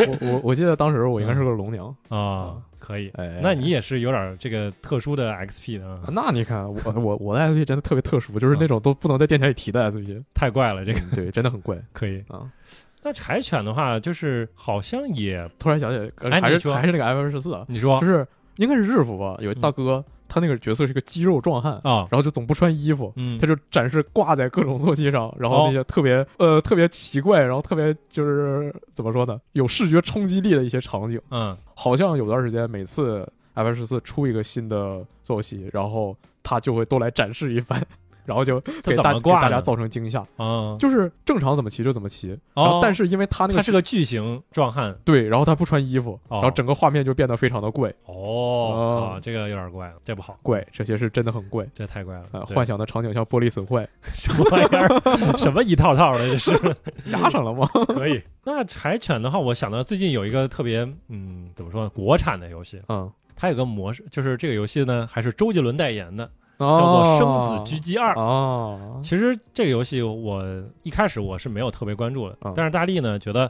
我我我记得当时我应该是个龙娘。啊啊，可以。哎，那你也是有点这个特殊的 XP 的啊，那你看我我我的 XP 真的特别特殊，就是那种都不能在电台里提的 XP，太怪了，这个嗯对，真的很怪可以。啊。那柴犬的话，就是好像也，突然想起来，呃还是还是那个 F 十四啊，你说就是应该是日服吧，有一大哥，他那个角色是个肌肉壮汉，啊，然后就总不穿衣服。嗯他，就展示挂在各种坐骑上，然后那些特别、呃特别奇怪，然后特别就是怎么说呢，有视觉冲击力的一些场景。嗯，好像有段时间每次 F 十四出一个新的坐骑，然后他就会都来展示一番，然后就给大给大家造成惊吓。啊，就是正常怎么骑就怎么骑，哦然后但是因为他那个他是个巨型壮汉对，然后他不穿衣服，哦然后整个画面就变得非常的怪哦，哦啊，这个有点怪了，这不好，怪，这些是真的很怪这太怪了啊！幻想的场景像玻璃损坏，什么玩意儿，什么一套套的，这是压上了吗？可以。那柴犬的话，我想到最近有一个特别，嗯，怎么说呢，国产的游戏，嗯，它有个模式，就是这个游戏呢还是周杰伦代言的，叫叫做《生死狙击二》。哦，其实这个游戏我一开始我是没有特别关注的，嗯。但是大力呢觉得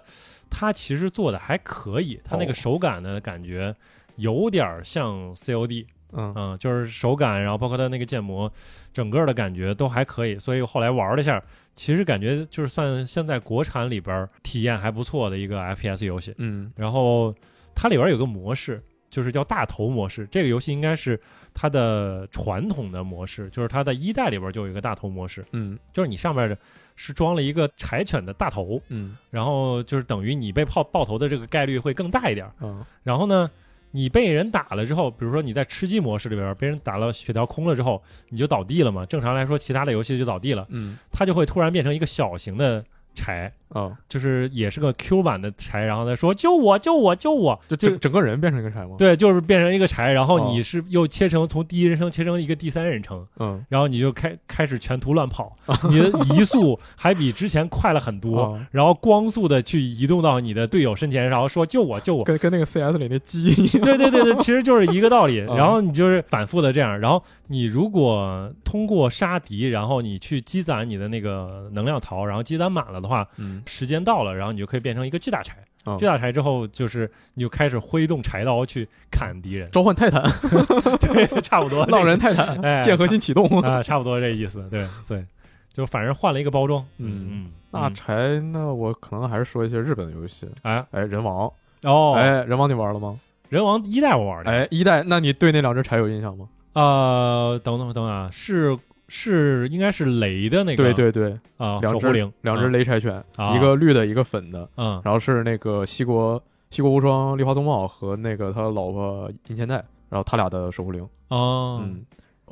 它其实做的还可以，它那个哦。手感呢感觉有点儿像 COD，嗯。嗯，就是手感，然后包括它那个建模，整个的感觉都还可以，所以后来玩了一下，其实感觉就是算现在国产里边儿体验还不错的一个 FPS 游戏。嗯。然后它里边有个模式，就是叫大头模式。这个游戏应该是它的传统的模式，就是它的一代里边就有一个大头模式，嗯就是你上面的是装了一个柴犬的大头，嗯然后就是等于你被炮爆头的这个概率会更大一点儿。啊然后呢，你被人打了之后，比如说你在吃鸡模式里边被人打了血条空了之后，你就倒地了嘛。正常来说，其他的游戏就倒地了，嗯它就会突然变成一个小型的柴，啊，就是也是个 Q 版的柴，然后再说救我救我救我，就就整整个人变成一个柴吗？，对，就是变成一个柴，然后哦你是又切成从第一人称切成一个第三人称，嗯然后你就开开始全图乱跑，你的移速还比之前快了很多，啊然后光速的去移动到你的队友身前，然后说救我救我。跟跟那个 CS 里那鸡一样。对对对对，其实就是一个道理。啊然后你就是反复的这样，然后你如果通过杀敌，然后你去积攒你的那个能量槽，然后积攒满了的话，嗯时间到了，然后你就可以变成一个巨大柴。啊巨大柴之后，就是你就开始挥动柴刀去砍敌人，召唤泰坦，对，差不多。浪人泰坦，哎剑核心启动。啊，差不多这意思。对对，就反正换了一个包装。嗯嗯，那嗯柴，那我可能还是说一些日本的游戏。哎哎，人王，哦，哎，人王你玩了吗？人王一代我玩的。哎，一代，那你对那两只柴有印象吗？呃，等等等等啊，是是应该是雷的那个对对对，啊，两只灵，两只嗯雷柴犬，啊一个绿的，一个粉的，嗯。然后是那个西国西国无双丽花宗茂和那个他老婆银钱代，然后他俩的守护灵，哦，嗯，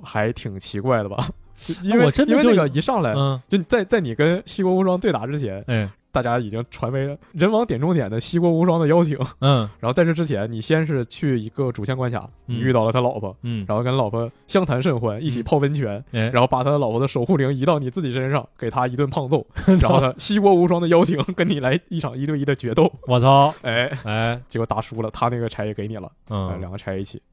还挺奇怪的吧？因为我真的就因为那个一上来，嗯，就在在你跟西国无双对打之前，哎，大家已经传为了人王点中点的西国无双的邀请。嗯。然后在这之前，你先是去一个主线关卡，你嗯。遇到了他老婆，嗯，然后跟老婆相谈甚欢，一起嗯泡温泉，哎，然后把他老婆的守护灵移到你自己身上，给他一顿胖揍，然后他西国无双的邀请跟你来一场一对一的决斗，我操，哎，哎，结果打输了，他那个柴也给你了，哎嗯，两个柴一起，就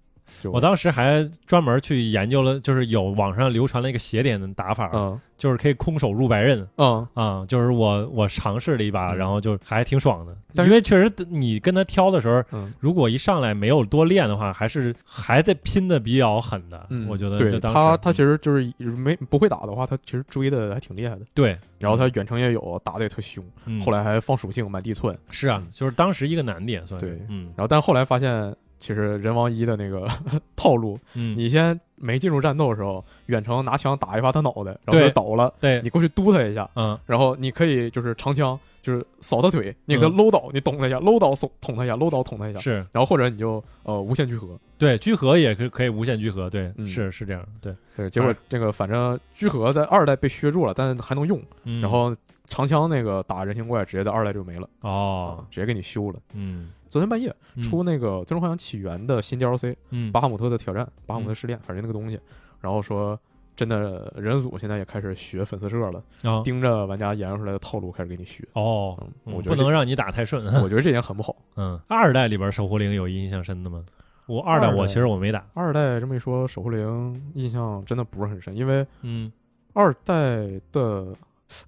我当时还专门去研究了，就是有网上流传了一个斜点的打法，嗯。就是可以空手入白刃嗯。啊，就是我我尝试了一把，嗯。然后就还挺爽的，但因为确实你跟他挑的时候，嗯如果一上来没有多练的话，还是还在拼的比较狠的，嗯，我觉得对就当时他他其实实就是没不会打的话，他其实追的还挺厉害的，对，然后他远程也有，打的也特凶，嗯。后来还放属性满地窜，是啊，就是当时一个难点算是对嗯。然后但后来发现。其实人王一的那个 套路，嗯，你先没进入战斗的时候，远程拿枪打一发他脑袋，然后对他倒了，对，你过去嘟他一下，嗯然后你可以就是长枪，就是扫他腿，你给他嗯。搂倒，你捅他一下，搂倒捅捅他一下，搂倒捅他一下，是然后或者你就呃无限聚合，对聚合也可以可以无限聚合，对，嗯是是这样，对，对，结果这个反正聚合在二代被削住了，但还能用，嗯。然后长枪那个打人形怪直接在二代就没了，哦啊，直接给你修了。嗯昨天半夜嗯出那个《最终幻想起源》的新 DLC，嗯巴哈姆特的挑战，巴哈姆特试炼，反正那个东西，然后说。真的，人组现在也开始学粉丝社了，啊盯着玩家研究出来的套路开始给你学。哦，我觉得不能让你打太顺，我觉得这点很不好。嗯，二代里边守护灵有印象深的吗？我二代二代我其实我没打，二代这么一说，守护灵印象真的不是很深，因为嗯，二代的，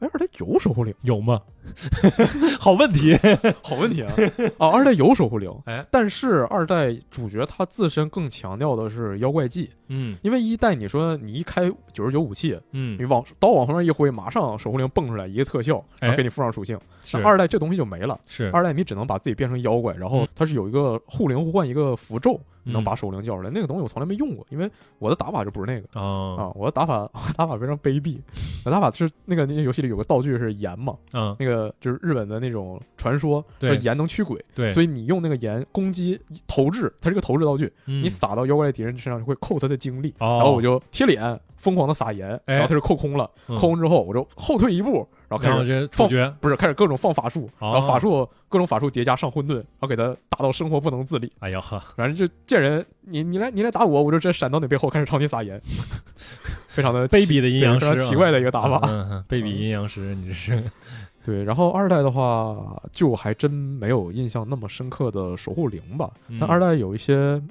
哎，二代有守护灵，有吗？好问题，好问题啊！啊，二代有守护灵，哎，但是二代主角他自身更强调的是妖怪技，嗯因为一代你说你一开九十九武器，你嗯，往刀往旁边一挥，马上守护灵蹦出来一个特效，然后哎给你附上属性。是那二代这东西就没了，是二代你只能把自己变成妖怪，然后嗯它是有一个护灵互换一个符咒，嗯能把守护灵叫出来。那个东西我从来没用过，因为我的打法就不是那个。哦。啊，我的打法，我打法非常卑鄙。我打法是那个那个游戏里有个道具是盐嘛，嗯，那个就是日本的那种传说，盐能驱鬼，对，所以你用那个盐攻击投掷，它是个投掷道具，以你撒到妖怪的敌人身上就会扣他的精力，哦，然后我就贴脸疯狂的撒盐，哎。然后他就扣空了，嗯。扣空之后我就后退一步，然后开始这主角，不是开始各种放法术，哦然后法术各种法术叠加上混沌，然后给他打到生活不能自理，哎呀呵，反正就见人你你来你来打我，我就直接闪到你背后开始朝你撒盐，非常的卑鄙的阴阳师奇怪的一个打法。卑鄙阴阳师，你这是，对，然后二代的话，就还真没有印象那么深刻的守护灵吧。嗯但二代有 一些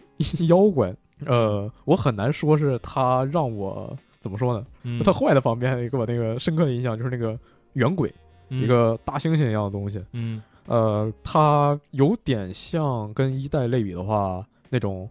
妖怪，呃，我很难说是他让我怎么说呢？嗯他坏的方面给我那个深刻的印象就是那个圆鬼，嗯。一个大猩猩一样的东西。嗯。呃，它有点像跟一代类比的话，那种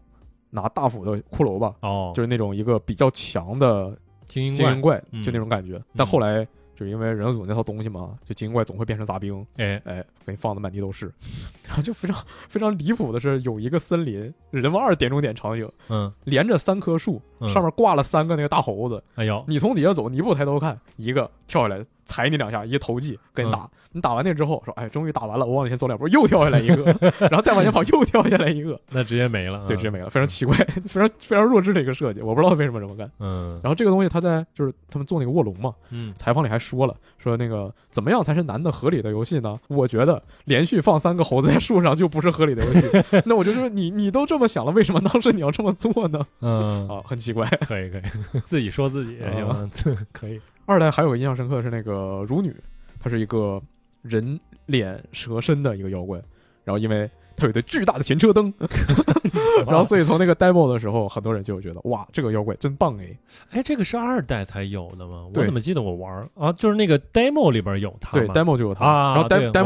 拿大斧的骷髅吧，哦，就是那种一个比较强的精英精英怪，嗯。就那种感觉。但后来就因为人组那套东西嘛，就精英怪总会变成杂兵，哎，哎，给你放的满地都是。然后就非常非常离谱的是，有一个森林人王二点中点场景，嗯，连着三棵树，嗯。上面挂了三个那个大猴子。哎呦，你从底下走，你一步抬头看，一个跳下来踩你两下，一个投技跟你打。你打完那之后说，哎，终于打完了，我往前走两步，又跳下来一个，然后再往前跑，又跳下来一个，那直接没了，对，直接没了，非常奇怪，非常非常弱智的一个设计，我不知道为什么这么干。嗯，然后这个东西他在就是他们做那个卧龙嘛，嗯，采访里还说了，说那个怎么样才是难的合理的游戏呢？我觉得连续放三个猴子在树上就不是合理的游戏。那我就说你你都这么想了，为什么当时你要这么做呢？嗯，啊，很奇怪。可以可以，自己说自己啊行吗？可以，二代还有个印象深刻是那个乳女，她是一个人脸蛇身的一个妖怪，然后因为她有一个巨大的前车灯，然后所以从那个 demo 的时候，很多人就觉得哇，这个妖怪真棒哎。哎，这个是二代才有的吗？我怎么记得我玩儿啊？就是那个 demo 里边有它对，demo 就有它，啊然后 de- 对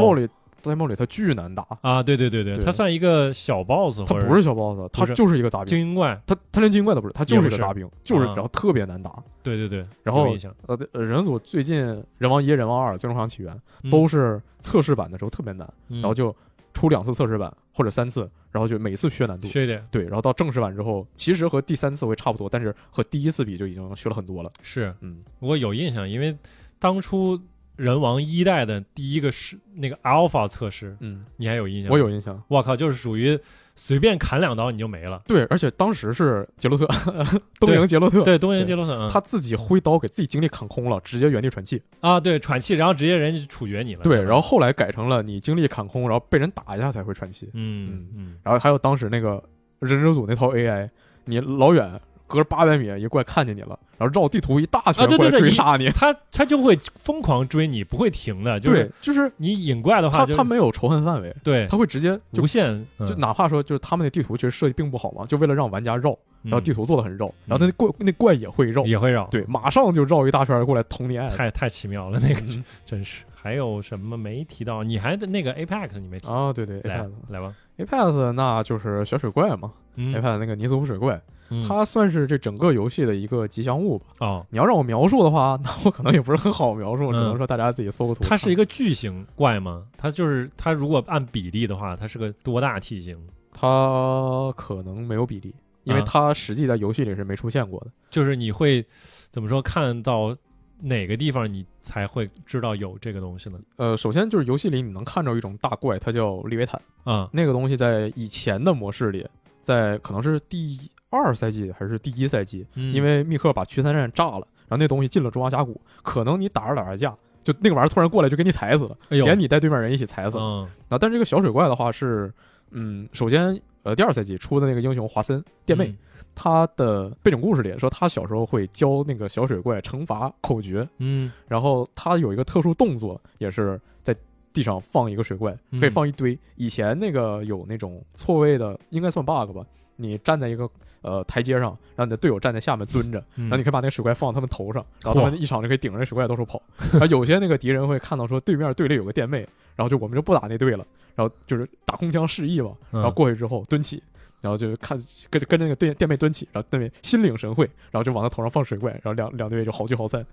我里 demo 里它巨难打，啊，对对对对，对。它算一个小 boss，它不是小 boss，它就是一个杂兵。精英怪，他他连精英怪都不是，他就是一个杂兵，就是啊。然后特别难打。对对对，然后呃，呃人组最近人王一、人王二、最终幻想起源嗯。都是测试版的时候特别难，嗯。然后就出两次测试版或者三次，然后就每次削难度。削一点。对，然后到正式版之后，其实和第三次会差不多，但是和第一次比就已经削了很多了。是。嗯，我有印象，因为当初人王一代的第一个是那个 alpha 测试，嗯，你还有印象？我，有印象。我靠，就是属于随便砍两刀你就没了。对，而且当时是杰洛特，东营杰洛特，对，东营杰洛特，嗯他自己挥刀给自己精力砍空了，直接原地喘气。啊，对，喘气，然后直接人家处决你了。对，然后后来改成了你精力砍空，然后被人打一下才会喘气。嗯嗯，然后还有当时那个忍者组那套 AI，你老远隔着八百米一怪看见你了，然后绕地图一大圈过来啊对对对一追杀你。他他就会疯狂追你，不会停的。就是对，就是你引怪的话就，他他没有仇恨范围，对他会直接就无限，就嗯哪怕说就是他们那地图其实设计并不好嘛，就为了让玩家绕，然后地图图做的很绕，然后那怪那怪也会绕，嗯也会绕，对，马上就绕一大圈过来捅你 ass。太太奇妙了，那个嗯 真是。还有什么没提到？你还那个 Apex 你没提？啊，对对，Apex 来吧，Apex 那就是小水怪嘛嗯，Apex 那个尼斯湖水怪，嗯它算是这整个游戏的一个吉祥物吧。哦，你要让我描述的话，那我可能也不是很好描述，嗯只能说大家自己搜个图。它是一个巨型怪吗？它就是它如果按比例的话，它是个多大体型？它可能没有比例，因为啊它实际在游戏里是没出现过的。就是你会怎么说？看到哪个地方你才会知道有这个东西呢？呃，首先就是游戏里你能看到一种大怪，它叫利维坦。啊，那个东西在以前的模式里，在可能是第二赛季还是第一赛季，嗯因为密克把驱散站炸了，然后那东西进了中华峡谷，可能你打着打着架，就那个玩意儿突然过来就给你踩死了，哎，连你带对面人一起踩死了。嗯啊，但这个小水怪的话是，嗯，首先呃第二赛季出的那个英雄华森电妹，嗯他的背景故事里说他小时候会教那个小水怪惩罚口诀，嗯然后他有一个特殊动作，也是在地上放一个水怪，嗯可以放一堆。以前那个有那种错位的，应该算 bug 吧？你站在一个呃台阶上，让你的队友站在下面蹲着，嗯，然后你可以把那个水怪放到他们头上，然后他们一场就可以顶着那水怪到处跑。然后有些那个敌人会看到说对面队里有个电妹，然后就我们就不打那队了，然后就是打空枪示意嘛，嗯然后过去之后蹲起。然后就看跟跟着那个电电妹蹲起，然后电妹心领神会，然后就往他头上放水怪，然后两两队就好聚好散。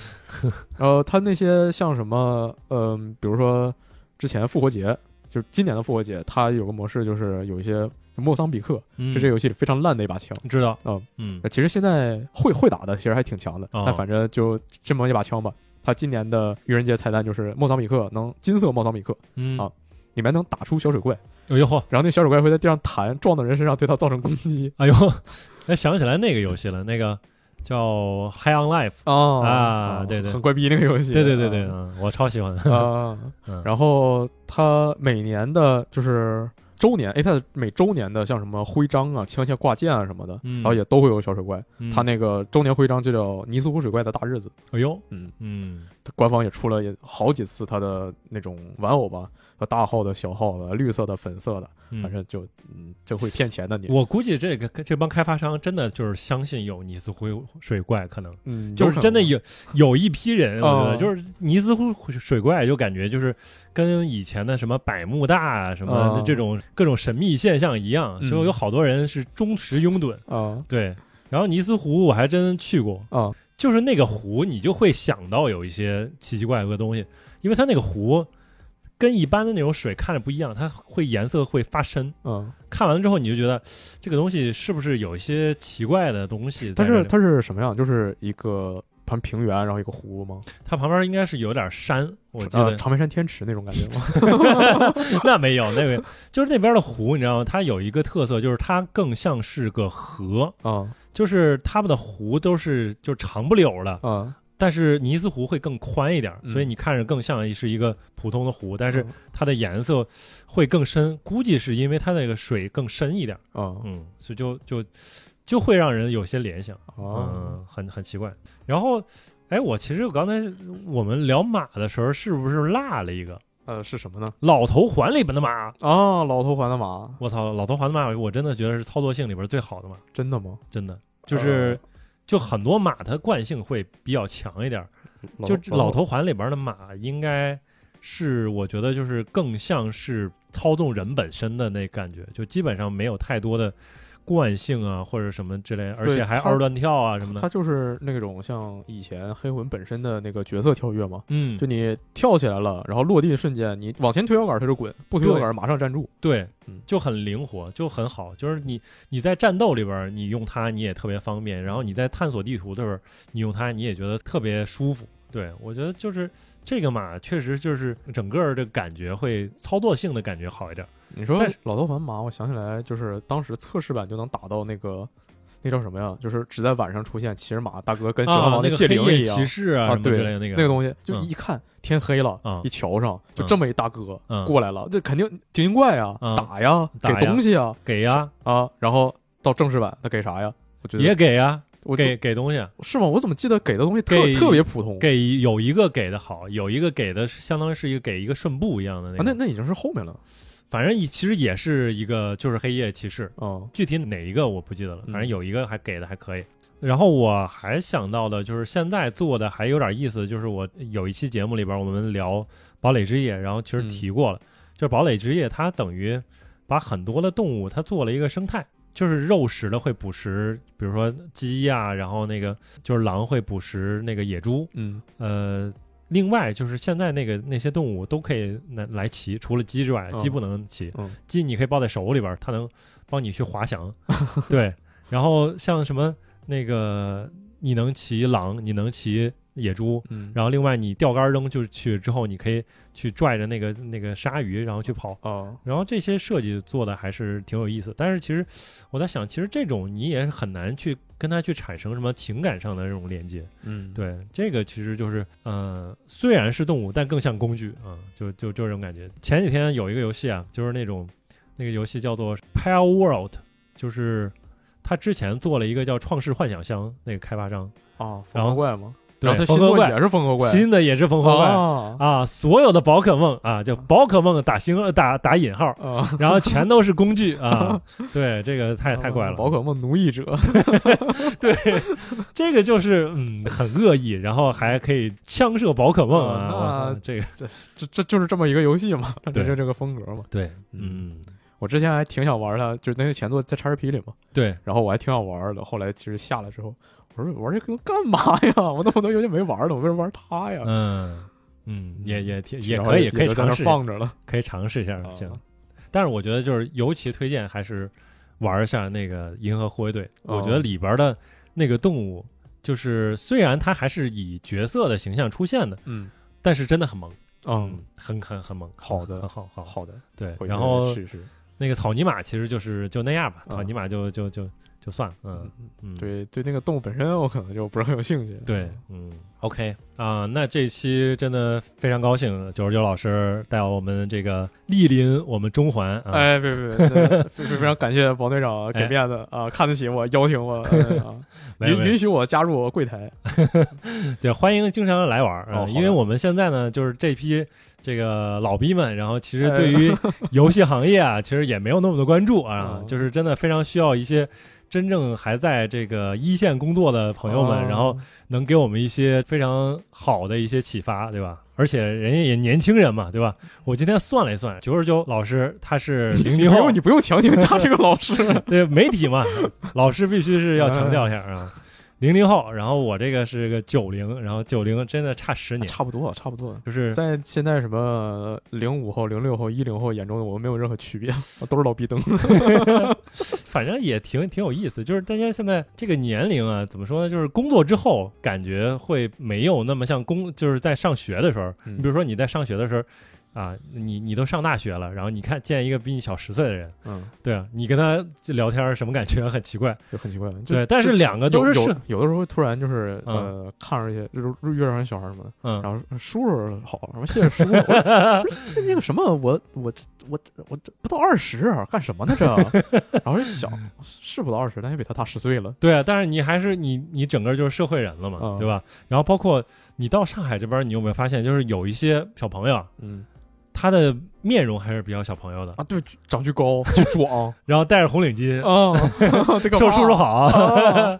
然后他那些像什么，嗯、比如说之前复活节，就是今年的复活节，他有个模式就是有一些莫桑比克，嗯。是这个游戏里非常烂的一把枪。知道，嗯。嗯。呃其实现在会会打的其实还挺强的，哦。但反正就这么一把枪吧。它今年的愚人节彩蛋就是莫桑比克能金色莫桑比克。嗯。啊里面能打出小水怪，哎呦嚯，然后那小水怪会在地上弹，撞到人身上，对它造成攻击。哎呦，哎想起来那个游戏了，那个叫 High on Life，哦啊对对。很怪逼那个游戏。对对对对，我超喜欢，啊，嗯。然后它每年的就是周年，iPad 每周年的像什么徽章啊、枪械挂件啊什么的，嗯。然后也都会有小水怪。嗯。它那个周年徽章就叫尼斯湖水怪的大日子。哎呦，嗯，嗯。它官方也出了也好几次它的那种玩偶吧，有大号的、小号的、绿色的、粉色的，嗯，反正就嗯，就会骗钱的你。我估计这个这帮开发商真的就是相信有尼斯湖水怪，可能。嗯，就是真的有有有一批人，我觉得哦就是尼斯湖水怪，就感觉就是跟以前的什么百慕大啊什么这种各种神秘现象一样，嗯就有好多人是忠实拥趸。啊对，然后尼斯湖我还真去过，啊就是那个湖，你就会想到有一些奇奇怪怪的东西，因为它那个湖跟一般的那种水看着不一样，它会颜色会发深。嗯，看完了之后，你就觉得这个东西是不是有一些奇怪的东西在但是？它是什么样？就是一个盘平原，然后一个湖吗？它旁边应该是有点山，我记呃，得、长白山天池那种感觉吗？那没有，那个就是那边的湖，你知道吗？它有一个特色，就是它更像是个河，啊。就是他们的湖都是就长不溜的，啊，但是尼斯湖会更宽一点，嗯。所以你看着更像是一个普通的湖，但是嗯。它的颜色会更深，估计是因为它那个水更深一点，啊。嗯，所以就就就会让人有些联想，啊嗯，很很奇怪。然后，哎，我其实我刚才我们聊马的时候，是不是落了一个呃是什么呢？老头环里边的马？啊，老头环的马，我操，老头环的马，我真的觉得是操作性里边最好的马，真的吗？真的就是。就很多马它惯性会比较强一点，呃就老头环里边的马应该是我觉得就是更像是操纵人本身的那感觉，就基本上没有太多的惯性啊或者什么之类，而且还二段跳啊什么的。它就是那种像以前黑魂本身的那个角色跳跃嘛，嗯就，你跳起来了，然后落地的瞬间，你往前推摇杆它就滚，不推摇杆马上站住。对嗯，就很灵活，就很好。就是你你在战斗里边你用它你也特别方便，然后你在探索地图的时候你用它你也觉得特别舒服。对我觉得就是这个马确实就是整个的感觉会操作性的感觉好一点。你说老头环马，我想起来就是当时测试版就能打到那个那叫什么呀？就是只在晚上出现骑着马大哥跟指环啊，王那个黑夜戒灵一样骑士啊啊，什么之对类的那个那个东西，就嗯一看天黑了啊，一瞧上就嗯这么一大哥嗯过来了，这肯定精英怪啊，嗯打呀，给打东西啊给呀啊，然后到正式版他给啥呀？我觉得也给呀，我给给东西，是吗？我怎么记得给的东西特给特别普通？给有一个给的好，有一个给的是相当于是一个给一个顺步一样的那啊，那那已经是后面了。反正其实也是一个就是黑夜骑士，嗯具体哪一个我不记得了，嗯反正有一个还给的还可以。然后我还想到的就是现在做的还有点意思，就是我有一期节目里边我们聊堡垒之夜，然后其实嗯提过了，就是堡垒之夜它等于把很多的动物它做了一个生态。就是肉食的会捕食，比如说鸡呀、然后那个就是狼会捕食那个野猪，嗯呃，另外就是现在那个那些动物都可以来来骑，除了鸡之外，嗯鸡不能骑。嗯鸡你可以抱在手里边儿，它能帮你去滑翔。对，然后像什么那个你能骑狼，你能骑野猪，嗯，然后另外你钓竿扔就去之后，你可以去拽着那个那个鲨鱼，然后去跑。哦然后这些设计做的还是挺有意思，但是其实我在想，其实这种你也很难去跟它去产生什么情感上的这种连接。嗯对，这个其实就是，呃，虽然是动物，但更像工具啊、就就就这种感觉。前几天有一个游戏啊，就是那种那个游戏叫做 Pale World，就是他之前做了一个叫《创世幻想乡》那个开发商，啊，然后怪吗？对然后它缝合怪新的也是缝合怪，新的也是缝合怪。啊啊，所有的宝可梦啊，叫宝可梦打星打打引号，啊，然后全都是工具啊。对，这个太太怪了。宝可梦奴役者，对这个就是嗯很恶意，然后还可以枪射宝可梦啊。这个这这这就是这么一个游戏嘛，对就这个风格嘛。对，嗯嗯，我之前还挺想玩它，就是那个前作在 XGP 里嘛，对，然后我还挺想玩的，后来其实下了之后，我说玩这个干嘛呀？我那么多游戏没玩了，我为什么玩它呀？嗯嗯，也也挺也可以可以尝试，放着了。可以尝试一下啊行。但是我觉得就是尤其推荐还是玩一下那个《银河护卫队》，哦我觉得里边的那个动物，就是虽然它还是以角色的形象出现的，嗯但是真的很萌，嗯，很很很萌，好的很好好好。的，对，然后。那个草泥马其实就是就那样吧，啊草泥马就就就就算了，嗯嗯，嗯，对对，那个动物本身我可能就不是很有兴趣。对，嗯，OK。啊、那这期真的非常高兴，九十九老师带我们这个莅临我们中环啊，哎，别别别，对 非常感谢王队长给哎面子啊，看得起我，邀请我 允允许我加入柜台。对，欢迎经常来玩儿啊、哦因为我们现在呢，就是这批这个老逼们，然后其实哎对于游戏行业啊，其实也没有那么多关注啊，哦。就是真的非常需要一些真正还在这个一线工作的朋友们，哦然后能给我们一些非常好的一些启发，对吧？而且人家也年轻人嘛，对吧？我今天算了一算，九十九老师他是 零零后你不用，你不用强行加这个老师。对媒体嘛，老师必须是要强调一下啊。零零后，然后我这个是个九零，然后九零真的差十年，差不多，差不多。就是在现在什么零五后、零六后、一零后眼中，我们没有任何区别，都是老逼灯。反正也挺挺有意思，就是大家现在这个年龄啊，怎么说呢？就是工作之后感觉会没有那么像工，就是在上学的时候，嗯你比如说你在上学的时候。啊，你你都上大学了，然后你看见一个比你小十岁的人，嗯，对啊，你跟他聊天什么感觉？很奇怪。就很奇怪。对，但是两个都是有的时候会突然就是嗯呃，看着一些就是遇上小孩儿嘛，嗯，然后叔叔好，什么谢谢叔叔，那 个什么，我我这我我不到二十，干什么呢这？然后就想是不到二十，但也比他大十岁了。对啊，但是你还是你你整个就是社会人了嘛，嗯对吧？然后包括你到上海这边，你有没有发现，就是有一些小朋友啊，嗯他的面容还是比较小朋友的，啊，对，长巨高，巨壮。然后戴着红领巾，啊，这个说叔叔好，啊，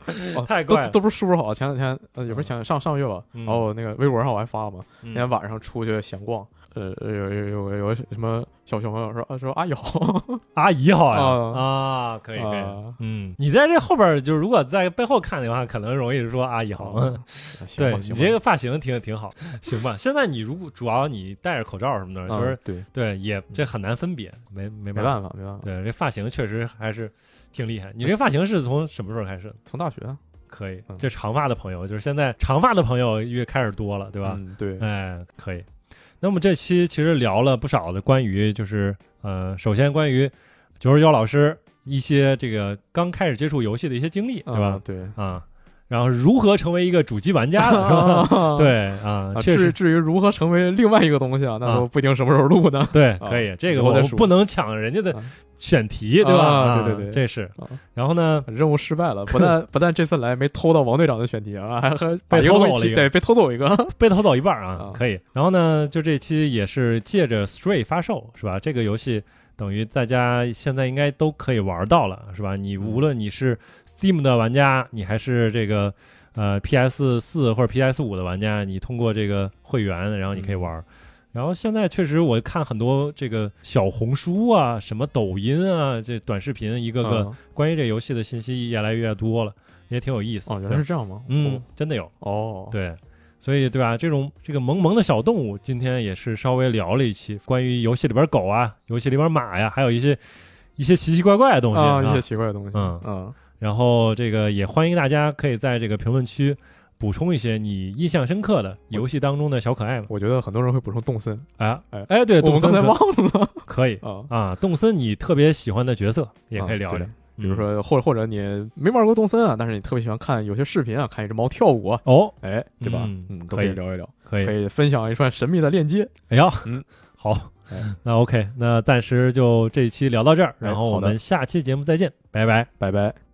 太怪了。都都不是叔叔好。前两天呃，也不是前上上月吧，嗯。然后那个微博上我还发了嘛，嗯。那天晚上出去闲逛，呃，有有有有个什么小小朋友说啊说阿姨好，阿姨好呀啊啊，可以可以，啊嗯，你在这后边就是如果在背后看的话，可能容易说阿姨好。嗯对你这个发型挺挺好，行吧？现在你如果主要你戴着口罩什么的，啊就是对，对也这很难分别，没没没办法。没办法，对，这发型确实还是挺厉害。你这发型是从什么时候开始？从大学可以嗯，这长发的朋友，就是现在长发的朋友越开始多了，对吧？嗯对，哎，可以。那么这期其实聊了不少的关于，就是呃，首先关于九十九老师一些这个刚开始接触游戏的一些经历，对吧啊？对。啊，然后如何成为一个主机玩家的，是吧？对啊，啊，确实至至于如何成为另外一个东西啊，那不一定什么时候录呢。对，啊可以。这个我不能抢人家的啊选题，对吧？啊对对对这是啊。然后呢，任务失败了，不但不但这次来没偷到王队长的选题啊，还还被偷走了一个对，被偷走一个。被偷走一半啊啊，可以。然后呢，就这期也是借着 Stray 发售，是吧？这个游戏等于大家现在应该都可以玩到了，是吧？你嗯无论你是 Steam 的玩家，你还是这个呃 PS 四或者 PS 五的玩家，你通过这个会员，然后你可以嗯玩。然后现在确实，我看很多这个小红书啊、什么抖音啊，这短视频，一个个嗯关于这游戏的信息越来越多了，也挺有意思。哦，原来是这样吗？嗯，真的有。哦，对，所以对吧？这种这个萌萌的小动物，今天也是稍微聊了一期关于游戏里边狗啊，游戏里边马呀，还有一些一些奇奇怪怪的东西啊，一些奇怪的东西。嗯嗯，然后这个也欢迎大家可以在这个评论区补充一些你印象深刻的游戏当中的小可爱嘛。我觉得很多人会补充动森，啊，哎。哎，对，动森我刚才忘了。可以。啊。啊，动森你特别喜欢的角色也可以聊聊，比如嗯说，或者或者你没玩过动森啊，但是你特别喜欢看有些视频啊，看一只猫跳舞啊，哦，哎，对吧？嗯嗯，都可以聊一聊，可以。可，以分享一串神秘的链接。哎呀，嗯，好。哎，那 OK，那暂时就这一期聊到这儿，然后我们下期节目再见，拜拜。拜拜。